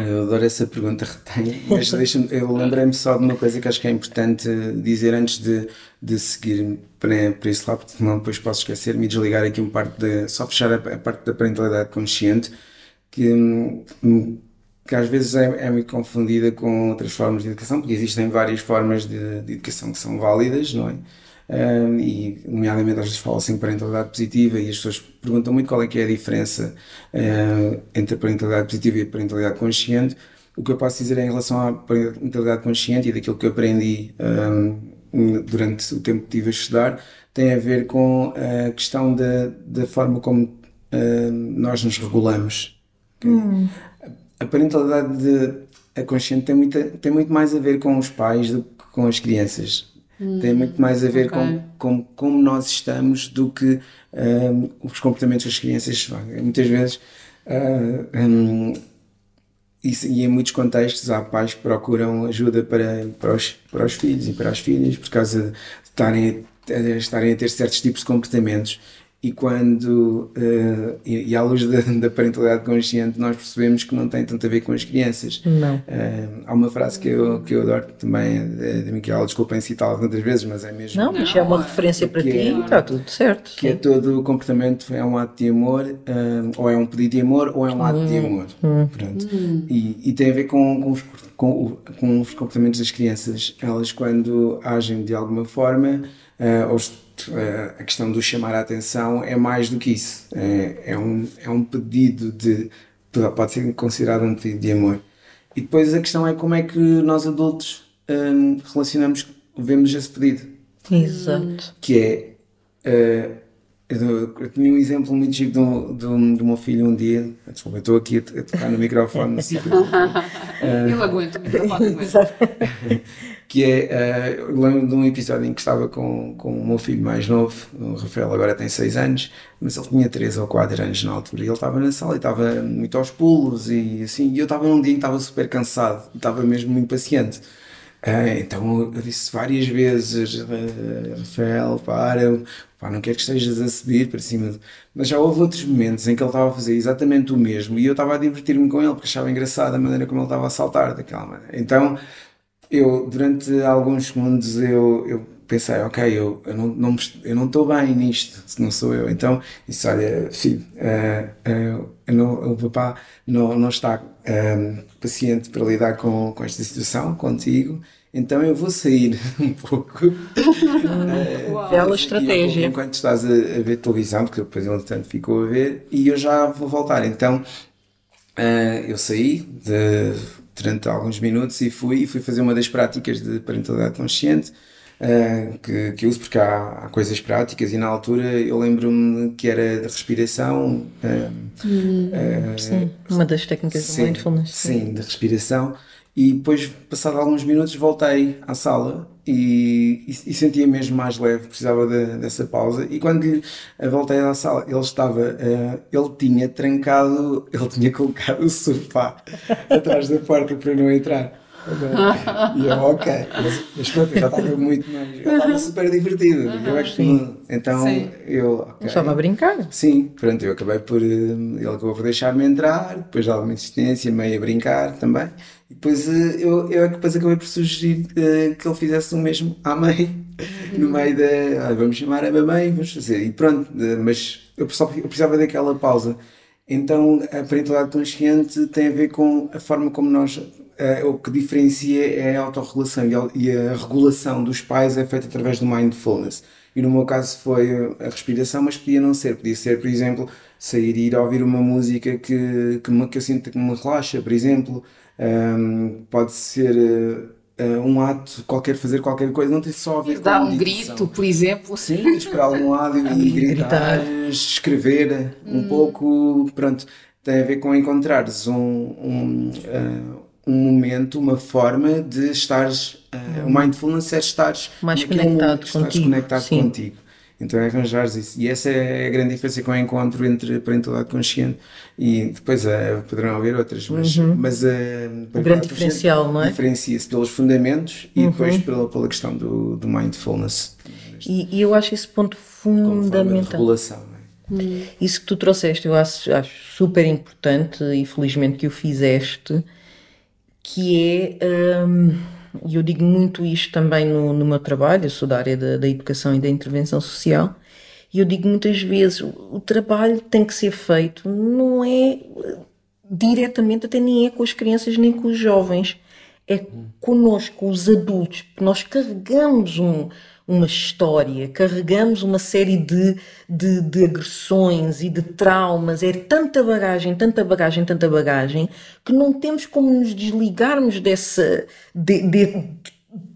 [SPEAKER 3] Eu adoro essa pergunta, retenho, mas eu lembrei-me só de uma coisa que acho que é importante dizer antes de, de seguir para, para esse lado, porque senão depois posso esquecer-me e desligar aqui um parte de, só fechar a, a parte da parentalidade consciente, que que às vezes é, é, muito confundida com outras formas de educação, porque existem várias formas de, de educação que são válidas, não é? Um, e, nomeadamente, às vezes fala-se em parentalidade positiva e as pessoas perguntam muito qual é que é a diferença uh, entre a parentalidade positiva e a parentalidade consciente. O que eu posso dizer em relação à parentalidade consciente e daquilo que eu aprendi um, durante o tempo que tive a estudar tem a ver com a questão da, da forma como uh, nós nos regulamos. Hum a parentalidade de, a consciente tem, muita, tem muito mais a ver com os pais do que com as crianças. Hum, tem muito mais a ver okay. com, com como nós estamos do que um, os comportamentos das crianças. Muitas vezes, uh, um, e, e, em muitos contextos, há pais que procuram ajuda para, para, os, para os filhos e para as filhas por causa de estarem a, estarem a ter certos tipos de comportamentos e quando uh, e, e, à luz da, da, parentalidade consciente nós percebemos que não tem tanto a ver com as crianças
[SPEAKER 4] não
[SPEAKER 3] uh, há uma frase que eu, que eu adoro também de, de Miquel, desculpem citá-la tantas vezes mas é mesmo
[SPEAKER 4] não, mas é uma referência para ti, é, está tudo certo
[SPEAKER 3] que é todo o comportamento é um ato de amor uh, ou é um pedido de amor ou é um ato de amor hum. Pronto. Hum. E, e, tem a ver com, com, os, com, com os comportamentos das crianças elas quando agem de alguma forma uh, ou eh, a questão do chamar a atenção é mais do que isso. É, é, um, é um pedido de. pode ser considerado um pedido de amor. E depois a questão é como é que nós adultos um, relacionamos, vemos esse pedido.
[SPEAKER 4] Exato.
[SPEAKER 3] Que é. Uh, eu, eu tinha um exemplo muito chique do, do, do meu filho um dia. Desculpa, eu estou aqui a, a tocar no microfone.
[SPEAKER 2] uh, eu aguento o microfone.
[SPEAKER 3] que é, uh, lembro de um episódio em que estava com, com o meu filho mais novo, o Rafael agora tem 6 anos, mas ele tinha 3 ou 4 anos na altura, e ele estava na sala e estava muito aos pulos e assim, e eu estava num dia em que estava super cansado, estava mesmo impaciente. Uh, então eu disse várias vezes, uh, Rafael, para, pá, não quero que estejas a subir para cima. De... Mas já houve outros momentos em que ele estava a fazer exatamente o mesmo e eu estava a divertir-me com ele porque achava engraçada a maneira como ele estava a saltar daquela maneira. Então eu, durante alguns segundos, eu, eu pensei, ok, eu, eu não não eu não estou bem nisto, se não sou eu. Então disse, olha, filho, uh, uh, não, o papá não, não está uh, paciente para lidar com, com esta situação contigo, então eu vou sair um pouco.
[SPEAKER 4] Bela estratégia.
[SPEAKER 3] enquanto estás a, a, ver televisão, porque depois ele tanto ficou a ver, e eu já vou voltar. Então eu saí de durante alguns minutos e fui, e fui fazer uma das práticas de parentalidade consciente uh, que, que uso porque há, há, coisas práticas e na altura eu lembro-me que era de respiração. Uh,
[SPEAKER 4] hum, uh, sim, uma das técnicas sim, do mindfulness.
[SPEAKER 3] Sim, sim, de respiração. E depois, passado alguns minutos, voltei à sala e, e, e sentia mesmo mais leve, precisava de, dessa pausa. E quando lhe voltei à sala, ele estava, uh, ele tinha trancado, ele tinha colocado o sofá atrás da porta para não entrar. E eu, ok, mas, mas pronto, já estava muito mais. Ele estava super divertido. Eu acho que. Então Sim. eu. Okay.
[SPEAKER 4] Estava a brincar?
[SPEAKER 3] Sim, pronto, eu acabei por. Eh, ele acabou por deixar-me entrar, depois de alguma insistência, meio a brincar também. E depois eh, eu, eu é depois acabei por sugerir uh, que ele fizesse o mesmo à mãe, no meio da. Ah, vamos chamar a mamãe, vamos fazer. E pronto, uh, mas eu, só, eu precisava daquela pausa. Então a parentalidade consciente tem a ver com a forma como nós. Uh, o que diferencia é a autorregulação e a, e a regulação dos pais é feita através do mindfulness. E no meu caso foi a respiração, mas podia não ser. Podia ser, por exemplo, sair e ir ouvir uma música que, que, me, que eu sinto que me relaxa, por exemplo. Um, pode ser uh, um ato, qualquer fazer qualquer coisa, não tem só a ver
[SPEAKER 2] com Dar um grito, por exemplo.
[SPEAKER 3] Sim, ir para algum lado e gritar, escrever um hum. pouco, pronto, tem a ver com encontrares um, um, uh, um momento, uma forma de estares, uh, o mindfulness é estares
[SPEAKER 1] mais conectado contigo.
[SPEAKER 3] conectado Sim. contigo. Então é arranjar isso. E essa é a grande diferença que eu encontro entre a parentalidade consciente e depois uh, poderão haver outras, mas,
[SPEAKER 1] uhum.
[SPEAKER 3] mas uh,
[SPEAKER 1] o grande diferencial, não é?
[SPEAKER 3] Diferencia-se pelos fundamentos e uhum. depois pela, pela questão do, do mindfulness.
[SPEAKER 1] E, e, eu acho esse ponto fundamental.
[SPEAKER 3] regulação, não é?
[SPEAKER 1] Hum. Isso que tu trouxeste, eu acho, acho super importante e felizmente que o fizeste, que é. Um, e eu digo muito isto também no, no meu trabalho, eu sou da área da, da educação e da intervenção social, e eu digo muitas vezes: o, o trabalho tem que ser feito, não é diretamente, até nem é com as crianças nem com os jovens, é connosco, com os adultos, nós carregamos um, uma história, carregamos uma série de, de, de, agressões e de traumas, é tanta bagagem, tanta bagagem, tanta bagagem, que não temos como nos desligarmos dessa. De, de,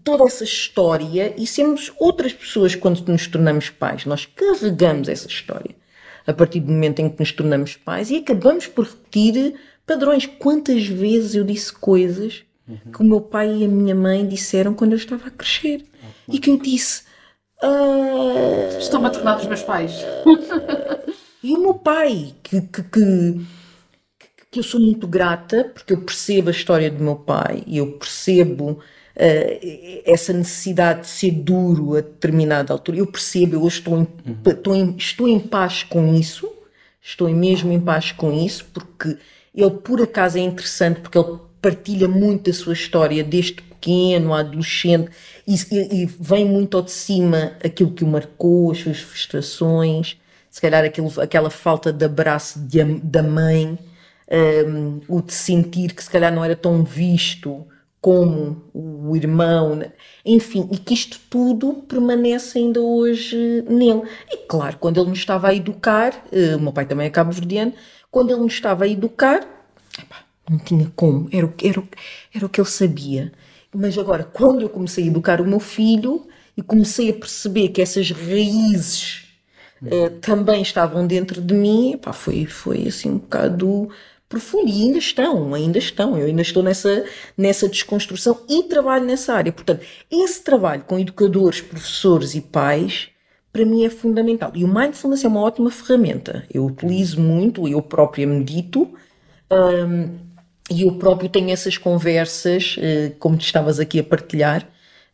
[SPEAKER 1] toda essa história e sermos outras pessoas quando nos tornamos pais. Nós carregamos essa história a partir do momento em que nos tornamos pais e acabamos por repetir padrões. Quantas vezes eu disse coisas uhum. que o meu pai e a minha mãe disseram quando eu estava a crescer? E que eu disse.
[SPEAKER 2] Uh... Estão-me a tornar os meus pais.
[SPEAKER 1] e o meu pai, que, que, que, que, eu sou muito grata, porque eu percebo a história do meu pai e eu percebo. Uh, essa necessidade de ser duro a determinada altura, eu percebo, eu estou em, uhum. estou, em, estou em paz com isso, estou mesmo em paz com isso, porque ele por acaso é interessante, porque ele partilha muito a sua história desde pequeno, adolescente, e, e, vem muito ao de cima aquilo que o marcou, as suas frustrações, se calhar aquilo, aquela falta de abraço de, da mãe, um, o de sentir que se calhar não era tão visto como o irmão, né? enfim, e que isto tudo permanece ainda hoje nele. E claro, quando ele nos estava a educar, uh, o meu pai também é cabo-verdiano, quando ele nos estava a educar, epá, não tinha como, era o, era, era o que ele sabia. Mas agora, quando eu comecei a educar o meu filho e comecei a perceber que essas raízes uh, também estavam dentro de mim, pá, foi, foi assim um bocado profundo. E ainda estão, ainda estão. Eu ainda estou nessa, nessa desconstrução e trabalho nessa área. Portanto, esse trabalho com educadores, professores e pais, para mim é fundamental. E o Mindfulness é uma ótima ferramenta. Eu utilizo muito, eu própria medito. Um, e eu próprio tenho essas conversas, eh, como tu estavas aqui a partilhar,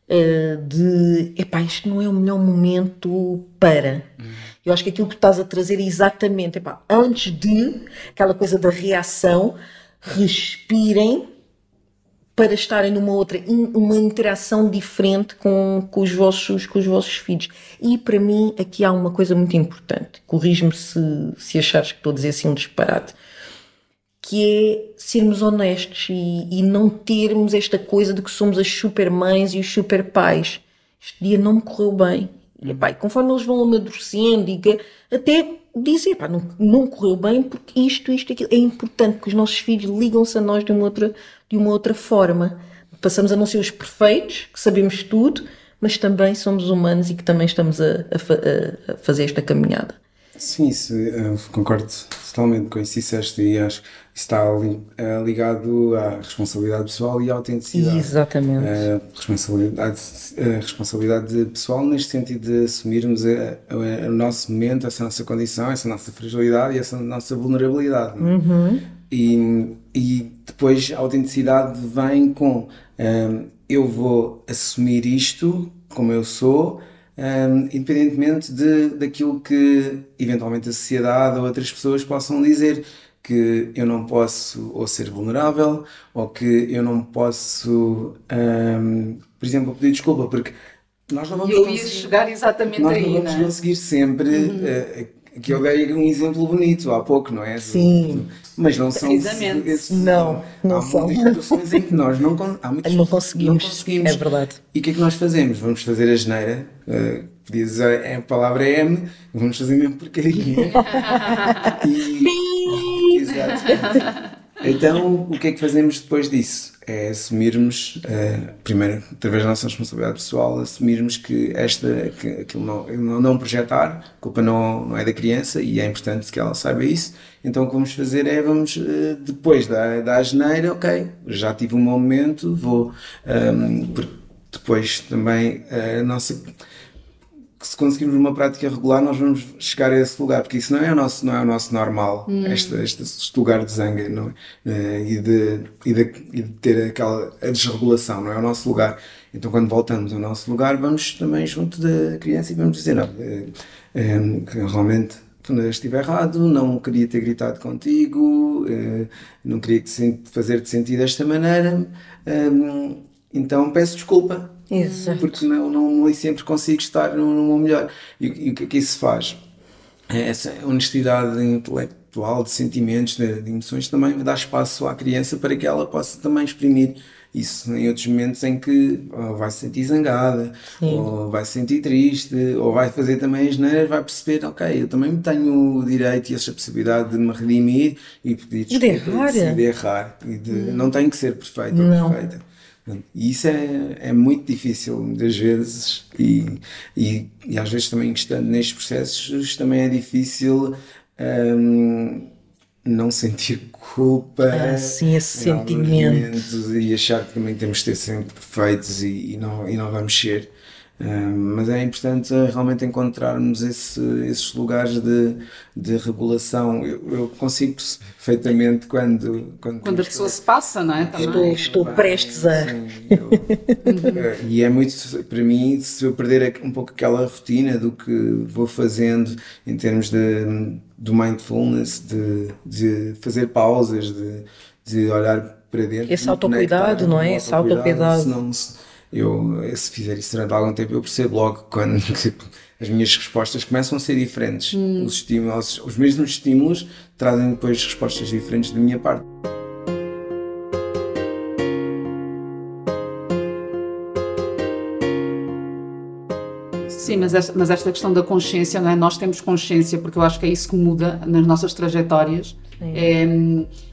[SPEAKER 1] eh, de epá, isto não é o melhor momento para. Uhum. Eu acho que aquilo que tu estás a trazer é exatamente, epá, antes de aquela coisa da reação, respirem para estarem numa outra, uma interação diferente com, com, os vossos, com os vossos filhos. E para mim aqui há uma coisa muito importante, corrijo-me se, se achares que estou a dizer assim um disparate que é sermos honestos e, e, não termos esta coisa de que somos as super mães e os super pais. Este dia não me correu bem. E, pá, conforme eles vão amadurecendo e até dizer, não, não correu bem porque isto, isto, aquilo. É importante que os nossos filhos ligam-se a nós de uma, outra, de uma outra forma. Passamos a não ser os perfeitos, que sabemos tudo, mas também somos humanos e que também estamos a, a, a fazer esta caminhada.
[SPEAKER 3] Sim, isso, concordo totalmente com isso disseste e acho está eh, ligado à responsabilidade pessoal e à autenticidade.
[SPEAKER 1] Exatamente.
[SPEAKER 3] A responsabilidade, a responsabilidade pessoal neste sentido de assumirmos o nosso momento, essa nossa condição, essa nossa fragilidade e essa nossa vulnerabilidade.
[SPEAKER 1] É? Uhum.
[SPEAKER 3] E, e depois a autenticidade vem com um, eh, eu vou assumir isto como eu sou um, independentemente de, daquilo que eventualmente a sociedade ou outras pessoas possam dizer que eu não posso ou ser vulnerável ou que eu não posso, um, por exemplo, pedir desculpa porque nós não vamos
[SPEAKER 2] eu ia chegar exatamente
[SPEAKER 3] nós
[SPEAKER 2] aí,
[SPEAKER 3] não vamos
[SPEAKER 2] não é?
[SPEAKER 3] conseguir sempre uhum. uh, que eu dei um exemplo bonito há pouco, não é?
[SPEAKER 1] Sim.
[SPEAKER 3] Mas não são
[SPEAKER 1] esses, não, não
[SPEAKER 3] há
[SPEAKER 1] são.
[SPEAKER 3] muitas situações em que nós não, há
[SPEAKER 1] muitas, não, conseguimos, não conseguimos. É verdade.
[SPEAKER 3] E o que é que nós fazemos? Vamos fazer a geneira. Uh, podia dizer a palavra é M, vamos fazer mesmo porcaria. e, Então, o que é que fazemos depois disso? É assumirmos, uh, primeiro, através da nossa responsabilidade pessoal, assumirmos que esta, que não, não, projetar, a culpa não, não é da criança e é importante que ela saiba isso. Então, o que vamos fazer é, vamos, uh, depois da, da geneira, ok, já tive um momento, vou, um, ehm, depois também a nossa que se conseguirmos uma prática regular nós vamos chegar a esse lugar, porque isso não é o nosso, não é o nosso normal, hum. este, este, este, lugar de zanga não é? e, de, e, de, e de ter aquela a desregulação, não é o nosso lugar. Então quando voltamos ao nosso lugar vamos também junto da criança e vamos dizer, não, é, é, realmente estive errado, não queria ter gritado contigo, não queria fazer-te sentir desta maneira, então peço desculpa
[SPEAKER 1] Exato.
[SPEAKER 3] Porque não, não, nem sempre consigo estar meu melhor. E, o que é que isso faz? É essa honestidade intelectual, de sentimentos, de, de, emoções, também dá espaço à criança para que ela possa também exprimir isso em outros momentos em que vai se sentir zangada, Sim. ou vai se sentir triste, ou vai fazer também as neiras, vai perceber, ok, eu também tenho o direito e essa possibilidade de me redimir e pedir
[SPEAKER 1] desculpa
[SPEAKER 3] de errar, de errar e de, hum. não tenho que ser perfeito ou perfeita. E isso é, é muito difícil, muitas vezes, e, e, e às vezes também estando nestes processos, também é difícil um, não sentir culpa.
[SPEAKER 1] Ah, sim, esse sentimento.
[SPEAKER 3] E achar que também temos de ser sempre perfeitos e, e, não, e não vamos ser mas é importante realmente encontrarmos esse, esses lugares de, de regulação. Eu, eu consigo perfeitamente quando.
[SPEAKER 2] Quando, quando a pessoa se passa, não é?
[SPEAKER 1] Estou, estou prestes a.
[SPEAKER 3] Sim, eu, eh, e é muito, para mim, se eu perder um pouco aquela rotina do que vou fazendo em termos de, do mindfulness, de, de fazer pausas, de, de olhar para dentro.
[SPEAKER 1] Esse autocuidado, não é? Esse autocuidado.
[SPEAKER 3] Senão, eu, se fizer isso durante algum tempo, eu percebo logo quando as minhas respostas começam a ser diferentes. Hum. Os, estímulos, os mesmos estímulos trazem depois respostas diferentes da minha parte.
[SPEAKER 2] Sim, mas esta, mas esta questão da consciência, não é? nós temos consciência, porque eu acho que é isso que muda nas nossas trajetórias. É,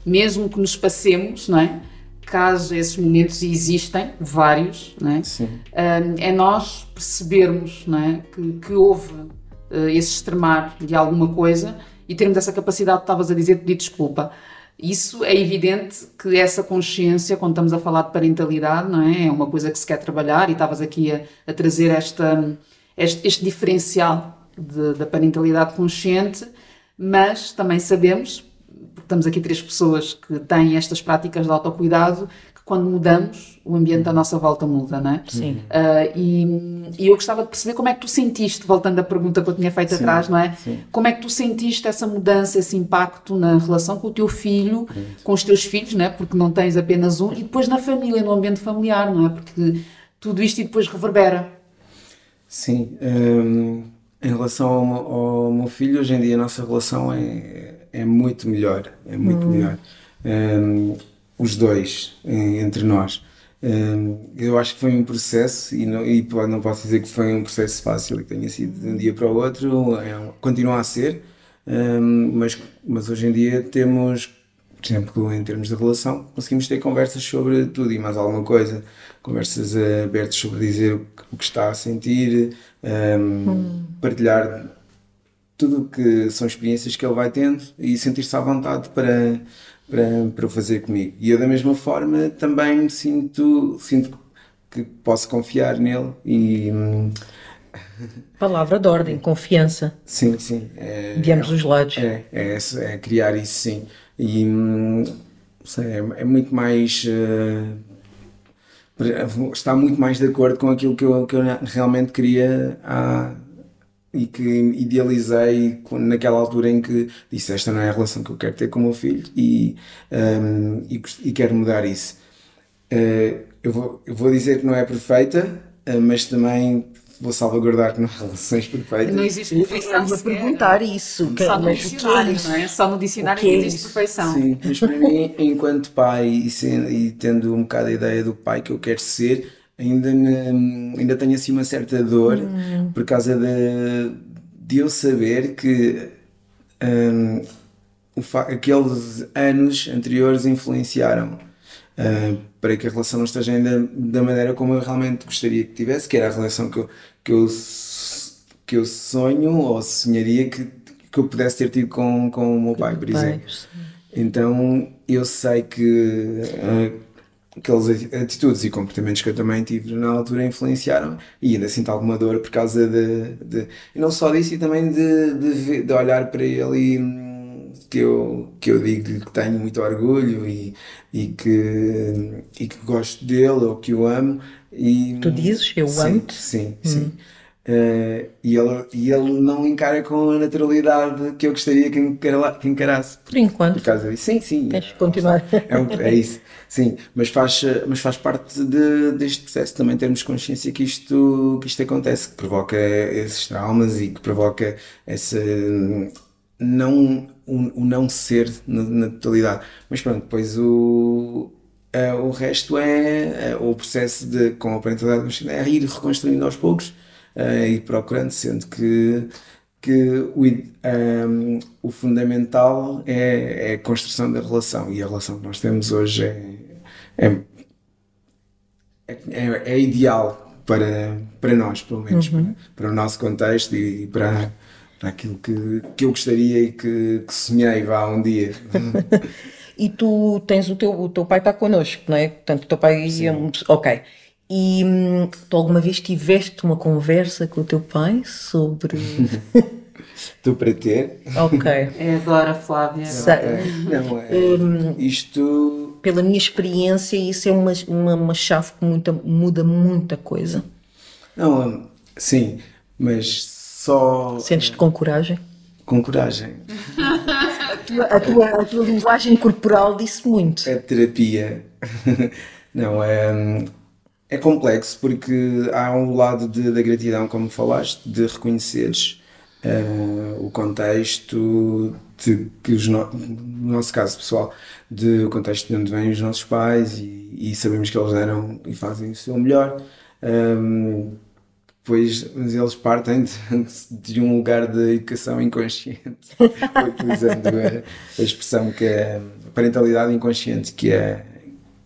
[SPEAKER 2] mesmo que nos passemos, não é? Caso esses momentos existem, vários, não é? Nós percebermos não é? que, que houve uh, esse extremar de alguma coisa e termos essa capacidade, estavas a dizer, de pedir desculpa. Isso é evidente que essa consciência, quando estamos a falar de parentalidade, não é? É uma coisa que se quer trabalhar e estavas aqui a, a trazer esta, este, este diferencial de, da parentalidade consciente, mas também sabemos, estamos aqui três pessoas que têm estas práticas de autocuidado, que quando mudamos, o ambiente à nossa volta muda, não é?
[SPEAKER 1] Sim.
[SPEAKER 2] Uh, e, e, eu gostava de perceber como é que tu sentiste, voltando à pergunta que eu tinha feito Sim. atrás, não é? Sim. Como é que tu sentiste essa mudança, esse impacto na relação com o teu filho, com os teus filhos, não é? Porque não tens apenas um, e depois na família, no ambiente familiar, não é? Porque tudo isto e depois reverbera.
[SPEAKER 3] Sim. Um, em relação ao, ao meu filho, hoje em dia a nossa relação é é muito melhor, é muito hum. melhor. Um, os dois, entre nós. Um, eu acho que foi um processo e não, e não posso dizer que foi um processo fácil que tenha sido de um dia para o outro, é, continua a ser, um, mas, mas hoje em dia temos, por exemplo, em termos de relação, conseguimos ter conversas sobre tudo e mais alguma coisa, conversas abertas sobre dizer o que está a sentir, hum. partilhar tudo que são experiências que ele vai tendo e sentir-se à vontade para, para, para o fazer comigo. E eu, da mesma forma, também sinto, sinto que posso confiar nele e. Hum,
[SPEAKER 1] Palavra de ordem, confiança.
[SPEAKER 3] Sim, sim. É,
[SPEAKER 1] de ambos é, os lados.
[SPEAKER 3] É, é, é, criar isso, sim. E hum, sei, é, é, muito mais. Uh, está muito mais de acordo com aquilo que eu, que eu realmente queria há e que idealizei naquela altura em que disse esta não é a relação que eu quero ter com o meu filho e, um, e, e, quero mudar isso. Uh, eu, vou, eu vou dizer que não é perfeita, uh, mas também vou salvaguardar que não há relações perfeitas.
[SPEAKER 2] Não existe perfeição.
[SPEAKER 1] Estás a perguntar isso.
[SPEAKER 2] Que, Só no dicionário, não é? Só no dicionário que, é existe perfeição.
[SPEAKER 3] Sim, mas para mim, enquanto pai e, sendo, e tendo um bocado a ideia do pai que eu quero ser, ainda, ainda tenho assim uma certa dor hum. por causa de, de eu saber que hum, aqueles anos anteriores influenciaram uh, para que a relação não esteja ainda da maneira como eu realmente gostaria que tivesse, que era a relação que eu, que eu, que eu sonho ou sonharia que, que eu pudesse ter tido com, com o meu pai, por exemplo. Então eu sei que uh, aquelas atitudes e comportamentos que eu também tive na altura influenciaram e ainda sinto alguma dor por causa de, de e não só disso e também de, de, de olhar para ele e hum, que eu, que eu digo que tenho muito orgulho e, e, que, e que gosto dele ou que o amo e,
[SPEAKER 1] tu dizes eu amo-te
[SPEAKER 3] sim, sim, hum. Uh, e, ele, e ele não encara com a naturalidade que eu gostaria que, encara, que encarasse.
[SPEAKER 1] Por enquanto.
[SPEAKER 3] Por causa disso. Sim, sim.
[SPEAKER 1] Tens de continuar.
[SPEAKER 3] É, um, é, isso. Sim, mas faz, mas faz parte de, deste processo também termos consciência que isto, que isto acontece, que provoca esses traumas e que provoca esse não, o, o não ser na, na, totalidade. Mas pronto, depois o, uh, o resto é uh, o processo de, com a parentalidade é ir reconstruindo aos poucos uh, e procurando, sendo que, que o, um, ehm, o fundamental é, é, a construção da relação e a relação que nós temos hoje é, é, é, é ideal para, para nós, pelo menos, uhum. para, para, o nosso contexto e para, para aquilo que, que eu gostaria e que, que sonhei vá um dia.
[SPEAKER 1] e tu tens o teu, o teu pai está connosco, não é? Portanto, o teu pai. Sim. Ok. E hum, tu alguma vez tiveste uma conversa com o teu pai sobre.
[SPEAKER 3] Estou para ter.
[SPEAKER 1] Ok.
[SPEAKER 2] É agora, Flávia.
[SPEAKER 3] Não, é, hum, isto.
[SPEAKER 1] Pela minha experiência, isso é uma, uma, uma chave que muita, muda muita coisa.
[SPEAKER 3] Não, sim, mas só.
[SPEAKER 1] Sentes-te com coragem?
[SPEAKER 3] Com coragem.
[SPEAKER 1] a, tua, a, tua, a tua linguagem corporal disse muito.
[SPEAKER 3] É terapia. Não, é é complexo porque há um lado de, da gratidão, como falaste, de reconheceres uh, o contexto de que os no, no nosso caso pessoal, de o contexto de onde vêm os nossos pais e, e sabemos que eles deram e fazem o seu melhor. Um, pois eles partem de, de, um lugar de educação inconsciente, utilizando a, a expressão que é parentalidade inconsciente, que é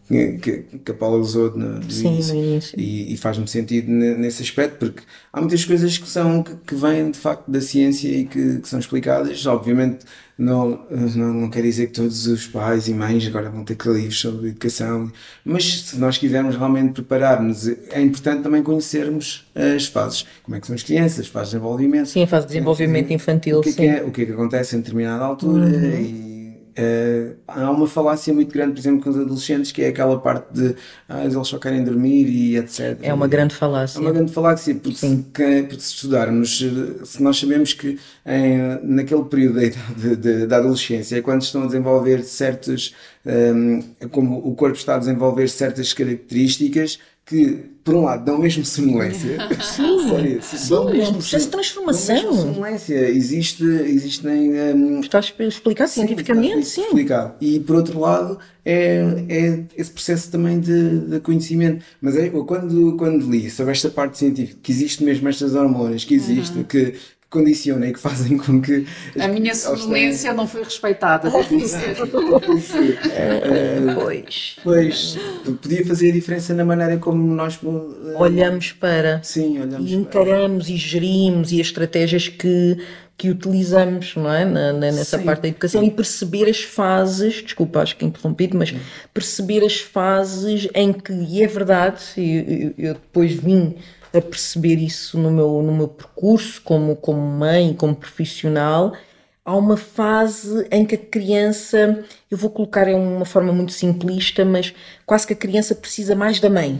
[SPEAKER 3] que, que a Paula usou no, no
[SPEAKER 1] Sim, início. No início.
[SPEAKER 3] E, e faz-me sentido nesse aspecto, porque há muitas coisas que são que, que vêm de facto da ciência e que, que, são explicadas. Obviamente, não, não, não quer dizer que todos os pais e mães agora vão ter que ler livros sobre educação, mas se nós quisermos realmente preparar-nos, é importante também conhecermos as fases. Como é que são as crianças, fases de desenvolvimento.
[SPEAKER 1] Sim, a fase de desenvolvimento infantil.
[SPEAKER 3] O que, é, que é, o que é que acontece em determinada altura uhum. e Uh, há uma falácia muito grande, por exemplo, com os adolescentes, que é aquela parte de ah, eles só querem dormir e etc.
[SPEAKER 1] É uma grande falácia.
[SPEAKER 3] É uma grande falácia, porque, se, que, porque se estudarmos, se nós sabemos que em, naquele período da, de, da adolescência é quando estão a desenvolver certos, um, eh, como o corpo está a desenvolver certas características que, por um lado, dão mesmo sonolência.
[SPEAKER 1] Sim, Sério, sim, dão mesmo processo de transformação. Dão mesmo
[SPEAKER 3] sonolência. Existe, existem. Um,
[SPEAKER 1] Estás a explicar cientificamente, sim.
[SPEAKER 3] Explicar. E, por outro lado, é, é esse processo também de, de conhecimento. Mas é, quando, quando li sobre esta parte científica, que existe mesmo estas hormonas, que existe, uhum. que, condiciona e que fazem com que.
[SPEAKER 2] A minha sonolência não foi respeitada, devo dizer.
[SPEAKER 1] pois.
[SPEAKER 3] Pois, podia fazer a diferença na maneira como nós
[SPEAKER 1] eh, olhamos para.
[SPEAKER 3] Sim, olhamos
[SPEAKER 1] e encaramos para. e gerimos e as estratégias que. Que utilizamos não é? Na, na, nessa Sim. parte da educação e perceber as fases, desculpa, acho que interrompido, mas perceber as fases em que, e é verdade, eu, eu depois vim a perceber isso no meu, no meu percurso como, como mãe, como profissional. Há uma fase em que a criança, eu vou colocar em uma forma muito simplista, mas quase que a criança precisa mais da mãe.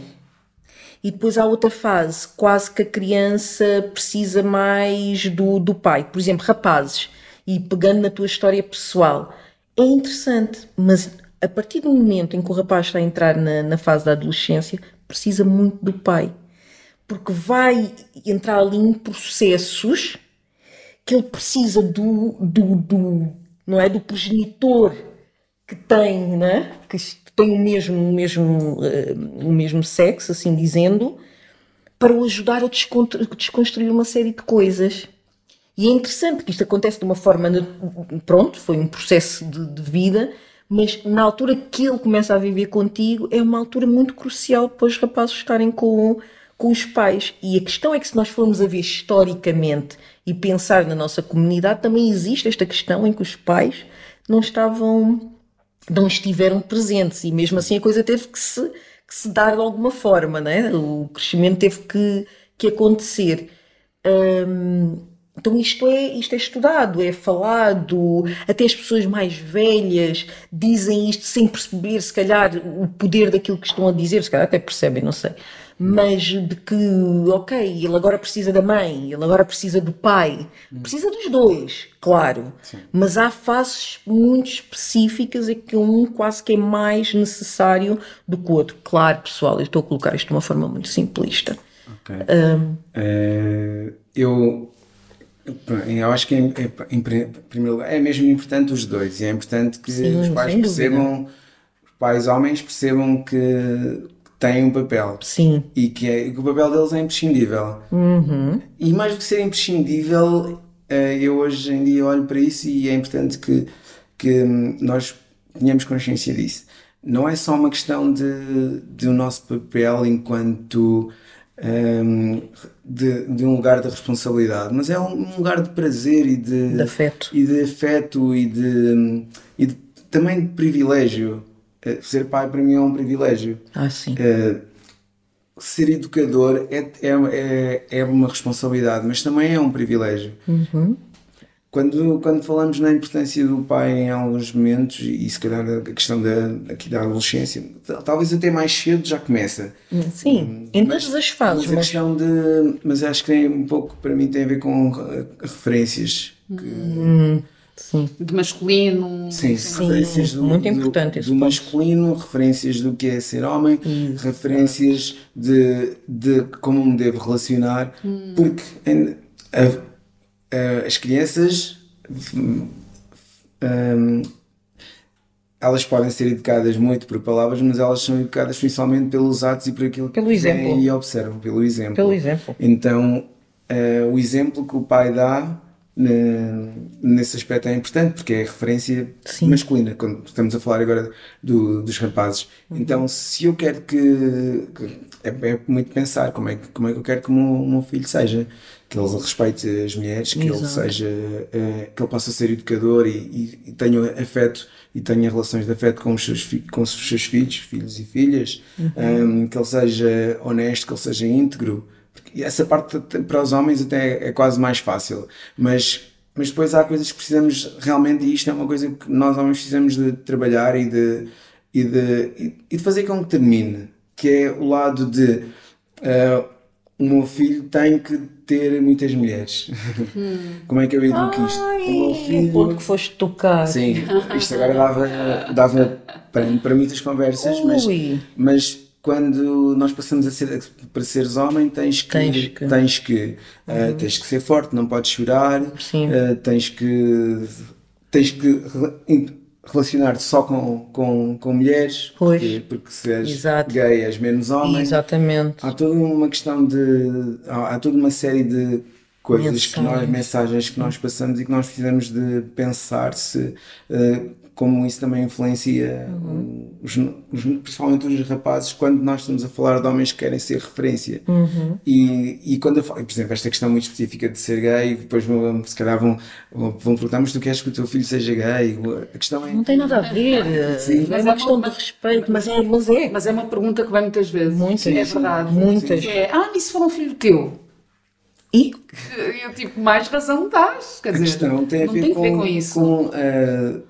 [SPEAKER 1] E depois há outra fase, quase que a criança precisa mais do, do pai. Por exemplo, rapazes, e pegando na tua história pessoal, é interessante, mas a partir do momento em que o rapaz está a entrar na, na fase da adolescência, precisa muito do pai porque vai entrar ali em processos que ele precisa do, do, do não é do progenitor que tem, né? que tem o mesmo, o mesmo, uh, o mesmo sexo, assim dizendo, para o ajudar a desconstruir uma série de coisas. E é interessante que isto acontece de uma forma. Pronto, foi um processo de, de vida, mas na altura que ele começa a viver contigo, é uma altura muito crucial para os rapazes estarem com, com os pais. E a questão é que, se nós formos a ver historicamente e pensar na nossa comunidade, também existe esta questão em que os pais não estavam. não estiveram presentes. E mesmo assim a coisa teve que se, que se dar de alguma forma, né? o crescimento teve que, que acontecer. Hum, então isto é, isto é estudado, é falado, até as pessoas mais velhas dizem isto sem perceber, se calhar, o poder daquilo que estão a dizer, se calhar até percebem, não sei. Mas de que, ok, ele agora precisa da mãe, ele agora precisa do pai, precisa dos dois, claro. Sim. Mas há fases muito específicas em que um quase que é mais necessário do que o outro. Claro, pessoal, eu estou a colocar isto de uma forma muito simplista.
[SPEAKER 3] Ok. Um, é, eu eu acho que em, em, primeiro lugar é mesmo importante os dois e é importante que Sim, os pais percebam, os pais homens percebam que têm um papel
[SPEAKER 1] Sim.
[SPEAKER 3] E, que é, que o papel deles é imprescindível.
[SPEAKER 1] Uhum.
[SPEAKER 3] E mais do que ser imprescindível, eh, eu hoje em dia olho para isso e é importante que, que nós tenhamos consciência disso. Não é só uma questão de, de o nosso papel enquanto um, de, de, um lugar de responsabilidade, mas é um, lugar de prazer e de,
[SPEAKER 1] de afeto
[SPEAKER 3] e de afeto e de, e de também de privilégio. Uh, ser pai para mim é um privilégio.
[SPEAKER 1] Ah, sim. Uh,
[SPEAKER 3] ser educador é, é, é, é, uma responsabilidade, mas também é um privilégio.
[SPEAKER 1] Uhum.
[SPEAKER 3] Quando, quando falamos na importância do pai em alguns momentos, e se calhar a questão da, aqui da adolescência, talvez até mais cedo já começa.
[SPEAKER 1] Sim, hum, em todas as fases.
[SPEAKER 3] Mas, mas... questão de. Mas acho que tem um pouco, para mim, tem a ver com referências. Que,
[SPEAKER 1] hum, sim.
[SPEAKER 2] De masculino.
[SPEAKER 3] Sim, sim referências do,
[SPEAKER 1] muito importante
[SPEAKER 3] do, do masculino, referências do que é ser homem, hum. referências de, de como me devo relacionar, hum. porque. Em, a, uh, as crianças um, elas podem ser educadas muito por palavras, mas elas são educadas principalmente pelos atos e por aquilo
[SPEAKER 1] pelo que exemplo.
[SPEAKER 3] e observam, pelo exemplo.
[SPEAKER 1] Pelo exemplo.
[SPEAKER 3] Então, uh, o exemplo que o pai dá nesse aspecto é importante porque é referência Sim. masculina quando estamos a falar agora do, dos rapazes uhum. então se eu quero que, que é, é, muito pensar como é, como é que eu quero que o meu, o meu filho seja que ele respeite as mulheres, que Exato. ele seja, uh, que ele possa ser educador e, e, e, tenha afeto e tenha relações de afeto com os seus, com os seus filhos, filhos e filhas, uhum. um, que ele seja honesto, que ele seja íntegro. E essa parte para os homens até é quase mais fácil, mas mas depois há coisas que precisamos realmente, e isto é uma coisa que nós homens precisamos de trabalhar e de, e de, e de fazer com que termine, que é o lado de uh, o meu filho tem que ter muitas mulheres. Hum. Como é que eu educo isto?
[SPEAKER 1] Ai, o meu filho. Porque foste tocar.
[SPEAKER 3] Sim, isto agora dava, dava para, para muitas conversas, mas, mas quando nós passamos a ser para seres homem tens que tens que, tens que, uh, tens que ser forte não podes chorar uh, tens que tens que relacionar-te só com, com, com mulheres porque, porque se és Exato. gay és menos homem.
[SPEAKER 1] Exatamente.
[SPEAKER 3] Há toda uma questão de há, há toda uma série de coisas que nós mensagens. que nós passamos e que nós precisamos de pensar se uh, como isso também influencia uhum. os, os, principalmente os rapazes quando nós estamos a falar de homens que querem ser referência
[SPEAKER 1] uhum.
[SPEAKER 3] e, e quando eu falo, por exemplo, esta questão muito específica de ser gay depois se calhar vão, vão perguntar mas tu queres que o teu filho seja gay a questão é...
[SPEAKER 1] não tem nada a ver Sim. é uma questão de respeito mas é, mas é
[SPEAKER 2] mas é uma pergunta que vai muitas vezes
[SPEAKER 1] muitas,
[SPEAKER 2] é verdade
[SPEAKER 1] muitas
[SPEAKER 2] é, ah, e se for um filho teu?
[SPEAKER 1] E?
[SPEAKER 2] Eu tipo, mais razão dás. Quer
[SPEAKER 3] a
[SPEAKER 2] dizer,
[SPEAKER 3] questão tem a ver, tem com, ver com, isso. Com, uh,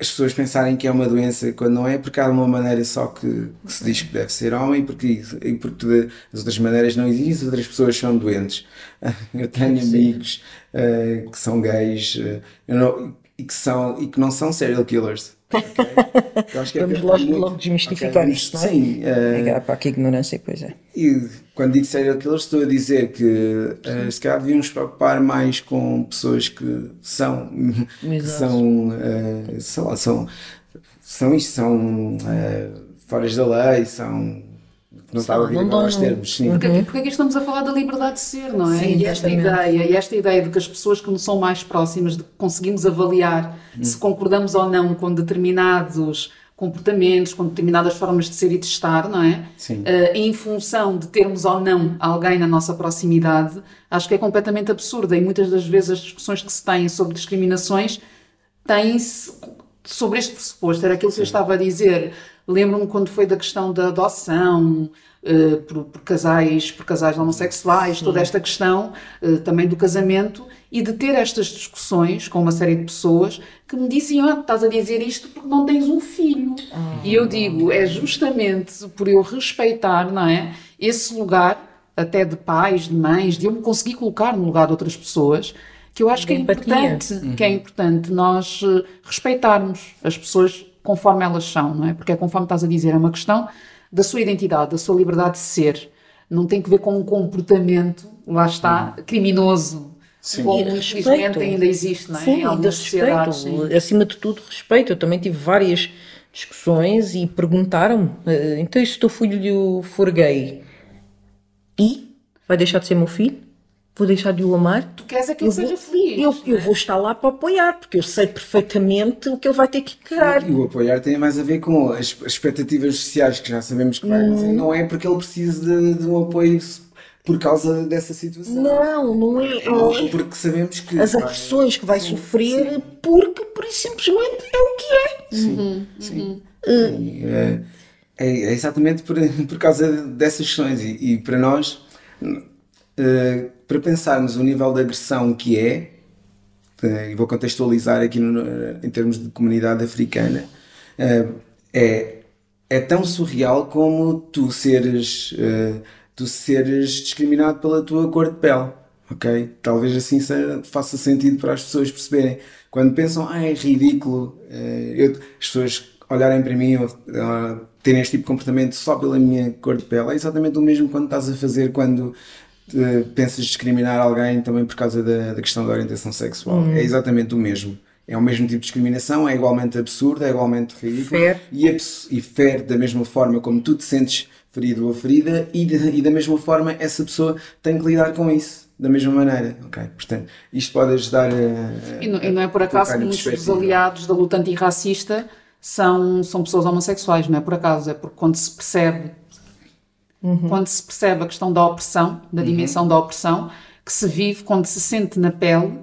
[SPEAKER 3] as pessoas pensarem que é uma doença quando não é, porque há uma maneira só que, que se diz que deve ser homem, porque, e porque as outras maneiras não existem, as outras pessoas são doentes. Eu tenho amigos uh, que são gays uh, não, e, que são, e que não são serial killers.
[SPEAKER 1] Okay? acho que é Vamos logo, logo desmistificar okay, isto, não é?
[SPEAKER 3] Sim.
[SPEAKER 1] Uh, a ignorância, pois é.
[SPEAKER 3] E quando digo serial killers, estou a dizer que uh, se calhar devíamos preocupar mais com pessoas que são, que são, uh, sei lá, são, são isto, são uh, fora da lei, são não estava a vir agora aos termos. Sim.
[SPEAKER 2] Porque, porque aqui estamos a falar da liberdade de ser, não é?
[SPEAKER 1] Sim,
[SPEAKER 2] e esta ideia, e esta ideia de que as pessoas que nos são mais próximas, de que conseguimos avaliar se concordamos ou não com determinados comportamentos, com determinadas formas de ser e de estar, não é?
[SPEAKER 3] Sim.
[SPEAKER 2] Eh, em função de termos ou não alguém na nossa proximidade, acho que é completamente absurda e muitas das vezes as discussões que se têm sobre discriminações têm-se sobre este pressuposto. Era aquilo que eu estava a dizer. Lembro-me quando foi da questão da adoção eh, por, por casais, por casais homossexuais, toda esta questão eh, também do casamento e de ter estas discussões com uma série de pessoas que me diziam: ah, estás a dizer isto porque não tens um filho. E eu digo: é justamente por eu respeitar, não é? Esse lugar, até de pais, de mães, de eu me conseguir colocar no lugar de outras pessoas, que eu acho que é importante, que é importante nós eh, respeitarmos as pessoas conforme elas são, não é? Porque é conforme estás a dizer, é uma questão da sua identidade, da sua liberdade de ser. Não tem que ver com um comportamento, lá está, criminoso. Como
[SPEAKER 1] E de
[SPEAKER 2] infelizmente
[SPEAKER 1] respeito.
[SPEAKER 2] ainda existe, não é?
[SPEAKER 1] Sim,
[SPEAKER 2] em
[SPEAKER 1] e de
[SPEAKER 2] algumas sociedades.
[SPEAKER 1] respeito.
[SPEAKER 2] sim.
[SPEAKER 1] Acima de tudo, respeito. Eu também tive várias discussões e perguntaram-me: eh, então, e se o teu filho for gay? E? Vai deixar de ser meu filho? Vou deixar de o amar?
[SPEAKER 2] Tu queres é que ele seja feliz.
[SPEAKER 1] Eu, eu vou estar lá para apoiar, porque eu sei perfeitamente o que ele vai ter que encarar.
[SPEAKER 3] E o apoiar tem mais a ver com as as expectativas sociais que já sabemos que vai acontecer. Não é porque ele precisa de, de um apoio por causa dessa situação.
[SPEAKER 1] Não, não é. é.
[SPEAKER 3] Porque sabemos que.
[SPEAKER 1] As agressões que vai sofrer, porque, por isso simplesmente é o que é.
[SPEAKER 3] Sim, sim. E, é, é é exatamente por, por causa dessas questões. E, e para nós, eh, para pensarmos o nível de agressão que é, eh, e vou contextualizar aqui no- em termos de comunidade africana, eh, é, é tão surreal como tu seres, eh, tu seres discriminado pela tua cor de pele. Ok? Talvez assim faça sentido para as pessoas perceberem. Quando pensam, ah, é ridículo, eh, eu- as pessoas olharem para mim ou terem este tipo de comportamento só pela minha cor de pele, é exatamente o mesmo quando estás a fazer quando eh, pensas discriminar alguém também por causa da, da questão da orientação sexual. É exatamente o mesmo. É o mesmo tipo de discriminação, é igualmente absurdo, é igualmente ridículo.
[SPEAKER 1] Fere.
[SPEAKER 3] E, abs- e fere da mesma forma como tu te sentes ferido ou ferida, e, de- e da mesma forma essa pessoa tem que lidar com isso. Da mesma maneira, ok? Portanto, isto pode ajudar a.
[SPEAKER 2] E não, e não é por acaso que muitos dos aliados da luta antirracista são, são pessoas homossexuais, não é por acaso, é porque quando se percebe quando se percebe a questão da opressão, da dimensão da opressão, que se vive quando se sente na pele.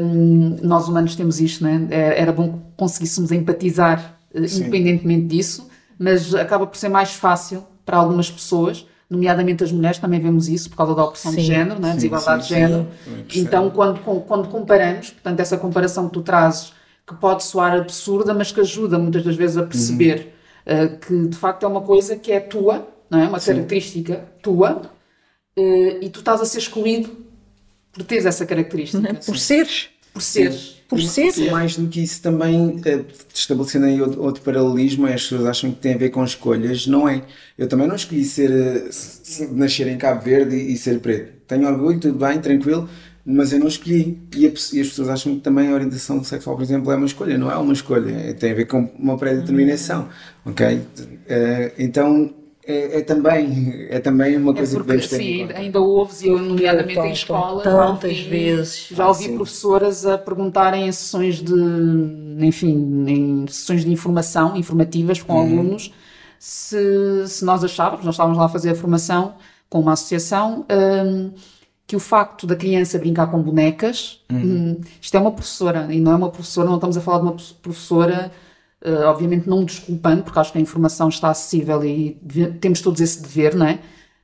[SPEAKER 2] hum, nós humanos temos isto, não é? É- Era bom que conseguíssemos empatizar eh, independentemente disso, mas acaba por ser mais fácil para algumas pessoas, nomeadamente as mulheres, também vemos isso por causa da opressão de
[SPEAKER 1] Sim.
[SPEAKER 2] género, não é?
[SPEAKER 3] Sim,
[SPEAKER 2] desigualdade
[SPEAKER 3] sim,
[SPEAKER 2] de
[SPEAKER 3] sim.
[SPEAKER 2] género. Então, quando, quando comparamos, portanto, essa comparação que tu trazes, que pode soar absurda, mas que ajuda muitas das vezes a perceber eh, que de facto é uma coisa que é tua, não é? Uma característica tua, eh, e tu estás a ser excluído por teres essa característica,
[SPEAKER 1] Por seres.
[SPEAKER 2] por seres.
[SPEAKER 1] Por
[SPEAKER 3] E
[SPEAKER 1] ser.
[SPEAKER 3] mais do que isso também, eh, estabelecendo aí outro, outro paralelismo, é as pessoas acham que tem a ver com escolhas, não é? Eu também não escolhi ser, eh, nascer em Cabo Verde e, e ser preto. Tenho orgulho, tudo bem, tranquilo, mas eu não escolhi. E, e as pessoas acham que também a orientação sexual, por exemplo, é uma escolha. Não é uma escolha, é- tem a ver com uma pré-determinação, ok? Eh, então, é, é também, é também uma
[SPEAKER 2] É
[SPEAKER 3] coisa que
[SPEAKER 2] porque,
[SPEAKER 3] devemos ter em
[SPEAKER 2] sim,
[SPEAKER 3] conta.
[SPEAKER 2] ainda ouves, e eu, nomeadamente em escola, já
[SPEAKER 1] tantas
[SPEAKER 2] ouvi-
[SPEAKER 1] vezes.
[SPEAKER 2] Já ouvi
[SPEAKER 3] Sim.
[SPEAKER 2] professoras a perguntarem em sessões de, enfim, em sessões de informação, informativas com alunos, se, se nós achávamos, nós estávamos lá a fazer a formação com uma associação, hum, que o facto da criança brincar com bonecas, hum, isto é uma professora, e não é uma professora, não estamos a falar de uma professora, eh, obviamente não desculpando, porque acho que a informação está acessível e deve- temos todos esse dever, não é?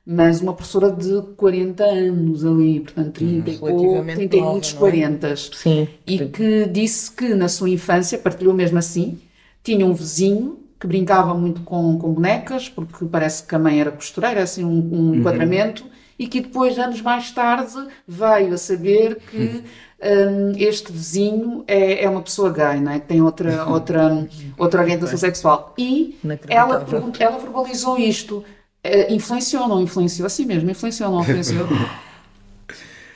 [SPEAKER 2] Mas uma professora de 40 anos ali, portanto, 30 e pouco,
[SPEAKER 1] relativamente
[SPEAKER 2] 30 e muitos
[SPEAKER 1] não é?
[SPEAKER 2] 40
[SPEAKER 1] Sim.
[SPEAKER 2] e que disse que na sua infância, partilhou mesmo assim, tinha um vizinho que brincava muito com, com bonecas, porque parece que a mãe era costureira, assim um, um enquadramento, e que depois, anos mais tarde, veio a saber que hum, este vizinho é, é uma pessoa gay, não é? que tem outra, outra, outra orientação sexual. E ela, ela verbalizou isto. Eh, influenciou ou não influenciou? Assim mesmo, influenciou ou não influenciou?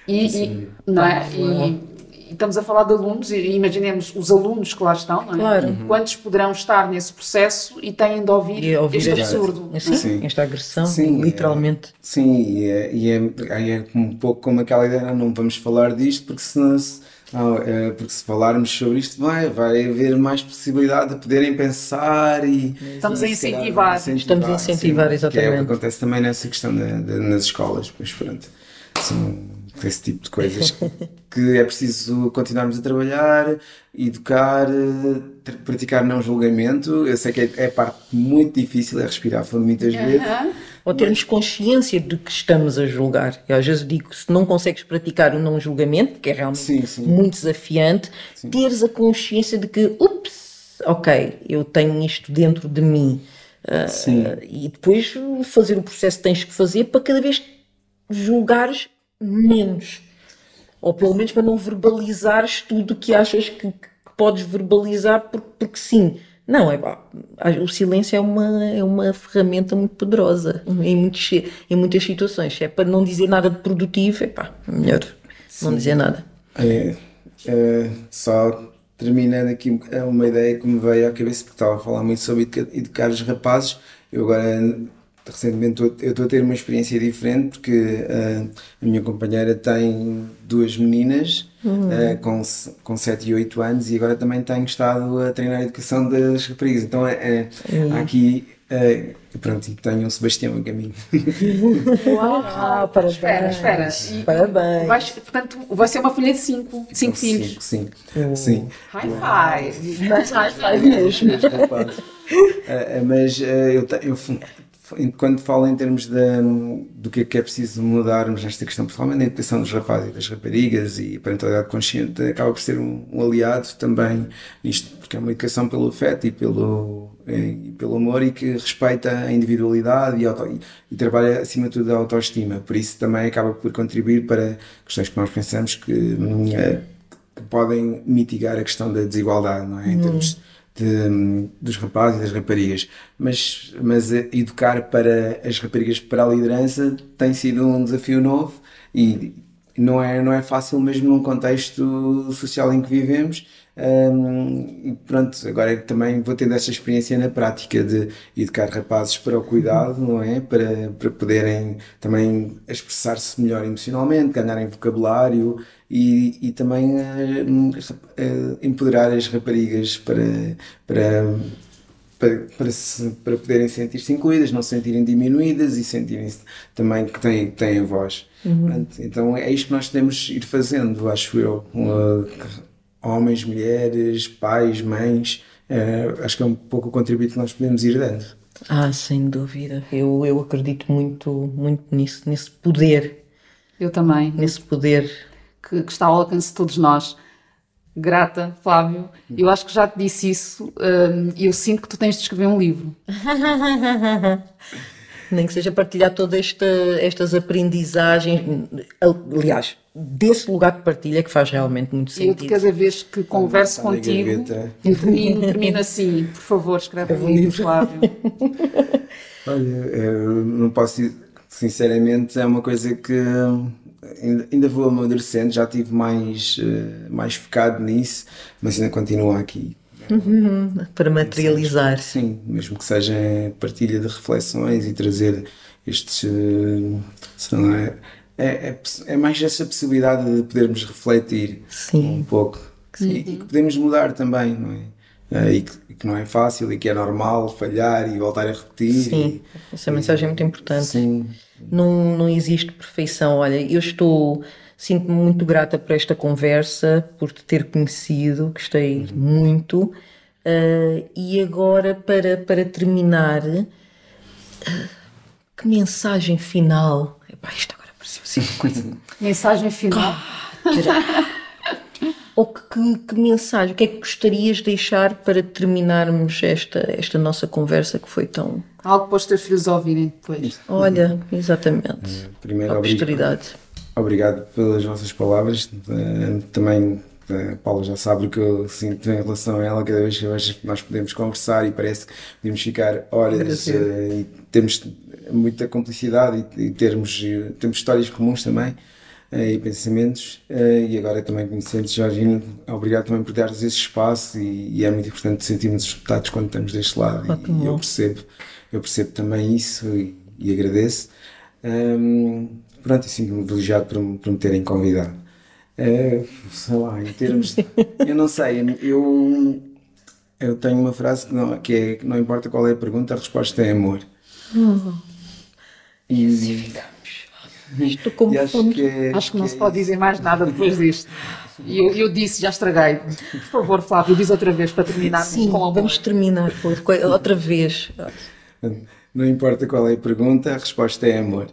[SPEAKER 2] E, e- não é? E estamos a falar de alunos, e imaginemos os alunos que lá estão, não é?
[SPEAKER 1] Claro.
[SPEAKER 2] Quantos poderão estar nesse processo e têm de ouvir,
[SPEAKER 1] E ouvir
[SPEAKER 2] este absurdo?
[SPEAKER 1] Assim,
[SPEAKER 3] Sim.
[SPEAKER 1] esta agressão,
[SPEAKER 3] Sim,
[SPEAKER 1] literalmente.
[SPEAKER 3] Sim, e é, e é, é um pouco como aquela ideia, "Ah, não vamos falar disto porque se, não se- ah, é, porque se falarmos sobre isto vai, vai haver mais possibilidade de poderem pensar e
[SPEAKER 2] Estamos a
[SPEAKER 3] se calhar
[SPEAKER 2] incentivar.
[SPEAKER 1] Estamos a incentivar,
[SPEAKER 3] sim, Que é o
[SPEAKER 1] exatamente.
[SPEAKER 3] que acontece também nessa questão da- da- nas escolas, mas pronto, são esse tipo de coisas que, que é preciso continuarmos a trabalhar, educar, eh, praticar não julgamento. Eu sei que é, é a parte muito difícil, é respirar fundo muitas vezes.
[SPEAKER 1] Ou termos consciência de que estamos a julgar. Eu às vezes digo que se não consegues praticar o não julgamento, que é realmente
[SPEAKER 3] Sim, sim.
[SPEAKER 1] muito desafiante, teres a consciência de que, ups, ok, eu tenho isto dentro de mim.
[SPEAKER 3] Sim.
[SPEAKER 1] e depois fazer o processo que tens que fazer para cada vez julgares menos. Ou pelo menos para não verbalizares tudo o que achas que, que podes verbalizar, porque, porque sim. Não, é, o silêncio é uma, é uma ferramenta muito poderosa em, muitos, em muitas situações. Se é para não dizer nada de produtivo, é pá, melhor não dizer nada.
[SPEAKER 3] É, é, só terminando aqui é uma ideia que me veio à cabeça, porque estava a falar muito sobre educa- educar os rapazes. Eu agora, recentemente, eu estou a ter uma experiência diferente, porque ah, a minha companheira tem duas meninas ah, com, se- com 7 e 8 anos e agora também tenho estado a treinar a educação das raparigas. Então, é, é, há aqui. é, pronto, e tenho o Sebastião a caminho.
[SPEAKER 1] Ah, parabéns.
[SPEAKER 2] Espera, espera. E-
[SPEAKER 1] Parabéns.
[SPEAKER 2] Vais- portanto, vai ser uma filha de cinco, cinco filhos.
[SPEAKER 3] Sim, sim. sim.
[SPEAKER 2] High five.
[SPEAKER 1] Mas faz mesmo.
[SPEAKER 3] ah, mas ah, eu, eu quando falo em termos da- do que é que é preciso mudarmos nesta questão, principalmente na educação dos rapazes e das raparigas e a parentalidade consciente, acaba por ser um, um aliado também nisto, porque é uma educação pelo afeto e pelo, e pelo amor e que respeita a individualidade e, auto- e- e trabalha acima de tudo a autoestima. Por isso também acaba por contribuir para questões que nós pensamos que, hum, eh, que podem mitigar a questão da desigualdade, não é? Em termos de- dos rapazes e das raparigas. Mas, mas eh, educar para as raparigas para a liderança tem sido um desafio novo e não é, não é fácil mesmo num contexto social em que vivemos. Hum, e pronto, agora também vou tendo essa experiência na prática de educar rapazes para o cuidado, não é? Para, para poderem também expressar-se melhor emocionalmente, ganharem vocabulário e, e também eh, eh, empoderar as raparigas para, para, para, para, se, para poderem sentir-se incluídas, não se sentirem diminuídas e sentirem-se também que têm, que têm a voz. Pronto, então é isto que nós temos de ir fazendo, acho eu. Uh, homens, mulheres, pais, mães, uh, acho que é um pouco o contributo que nós podemos ir dando.
[SPEAKER 1] Ah, sem dúvida. Eu, eu acredito muito, muito nisso, nesse poder,
[SPEAKER 2] Eu também.
[SPEAKER 1] nesse poder.
[SPEAKER 2] que, que está ao alcance de todos nós. Grata, Flávio. Eu acho que já te disse isso hum, e eu sinto que tu tens de escrever um livro.
[SPEAKER 1] Nem que seja partilhar todas esta, estas aprendizagens. Aliás, desse lugar de partilha que faz realmente muito
[SPEAKER 2] E eu de
[SPEAKER 1] sentido.
[SPEAKER 2] cada vez que converso contigo, eu termino, termino assim. Por favor, escreve um livro, Flávio.
[SPEAKER 3] Olha, eu não posso dizer, sinceramente, é uma coisa que hum, ainda, ainda vou amadurecendo, já tive mais, eh, mais focado nisso, mas ainda continuo aqui.
[SPEAKER 1] Para materializar.
[SPEAKER 3] Sim, mesmo que seja partilha de reflexões e trazer estes. eh, sei lá, é, é, poss- é mais essa possibilidade de podermos refletir
[SPEAKER 1] Sim.
[SPEAKER 3] um pouco e, e que podemos mudar também, não é? Eh, e, que, e que não é fácil e que é normal falhar e voltar a repetir.
[SPEAKER 1] Sim,
[SPEAKER 3] e-
[SPEAKER 1] essa mensagem é muito importante.
[SPEAKER 3] Sim,
[SPEAKER 1] Não, não existe perfeição. Olha, eu estou, sinto-me muito grata por esta conversa, por te ter conhecido, gostei muito. Ah, e agora, para, para terminar, ah, que mensagem final? Epá, isto agora pareceu assim uma coisa.
[SPEAKER 2] Mensagem final.
[SPEAKER 1] Ou que, que, que mensagem, o que é que gostarias de deixar para terminarmos esta, esta nossa conversa que foi tão.
[SPEAKER 2] Algo para os teus filhos ouvirem depois.
[SPEAKER 1] Olha, exatamente.
[SPEAKER 3] primeiro
[SPEAKER 1] A posteridade.
[SPEAKER 3] Obrigado pelas vossas palavras. Eh, também eh, a Paula já sabe o que eu sinto em relação a ela. Cada vez que nós podemos conversar e parece que podemos ficar horas eh, e temos muita complicidade e, termos, eh, temos histórias comuns também. e pensamentos. e agora também conhecendo Jorginho, obrigado também por dar-nos esse espaço e, e, é muito importante sentirmos escutados quando estamos deste lado. e, eu percebo, eu percebo também isso e, e agradeço. Um, pronto, e sinto-me privilegiado por, por me terem convidado. Uh, sei lá, em termos. De, eu não sei, eu, eu tenho uma frase que, não, que é que não importa qual é a pergunta, a resposta é amor.
[SPEAKER 1] Oh. E assim ficamos. Estou como
[SPEAKER 2] acho que, é, acho que não que se é pode isso. dizer mais nada depois disto. E eu, eu, disse, já estraguei. Por favor, Flávio, diz outra vez para terminar
[SPEAKER 1] Sim, com. Vamos terminar outra vez.
[SPEAKER 3] Não importa qual é a pergunta, a resposta é amor.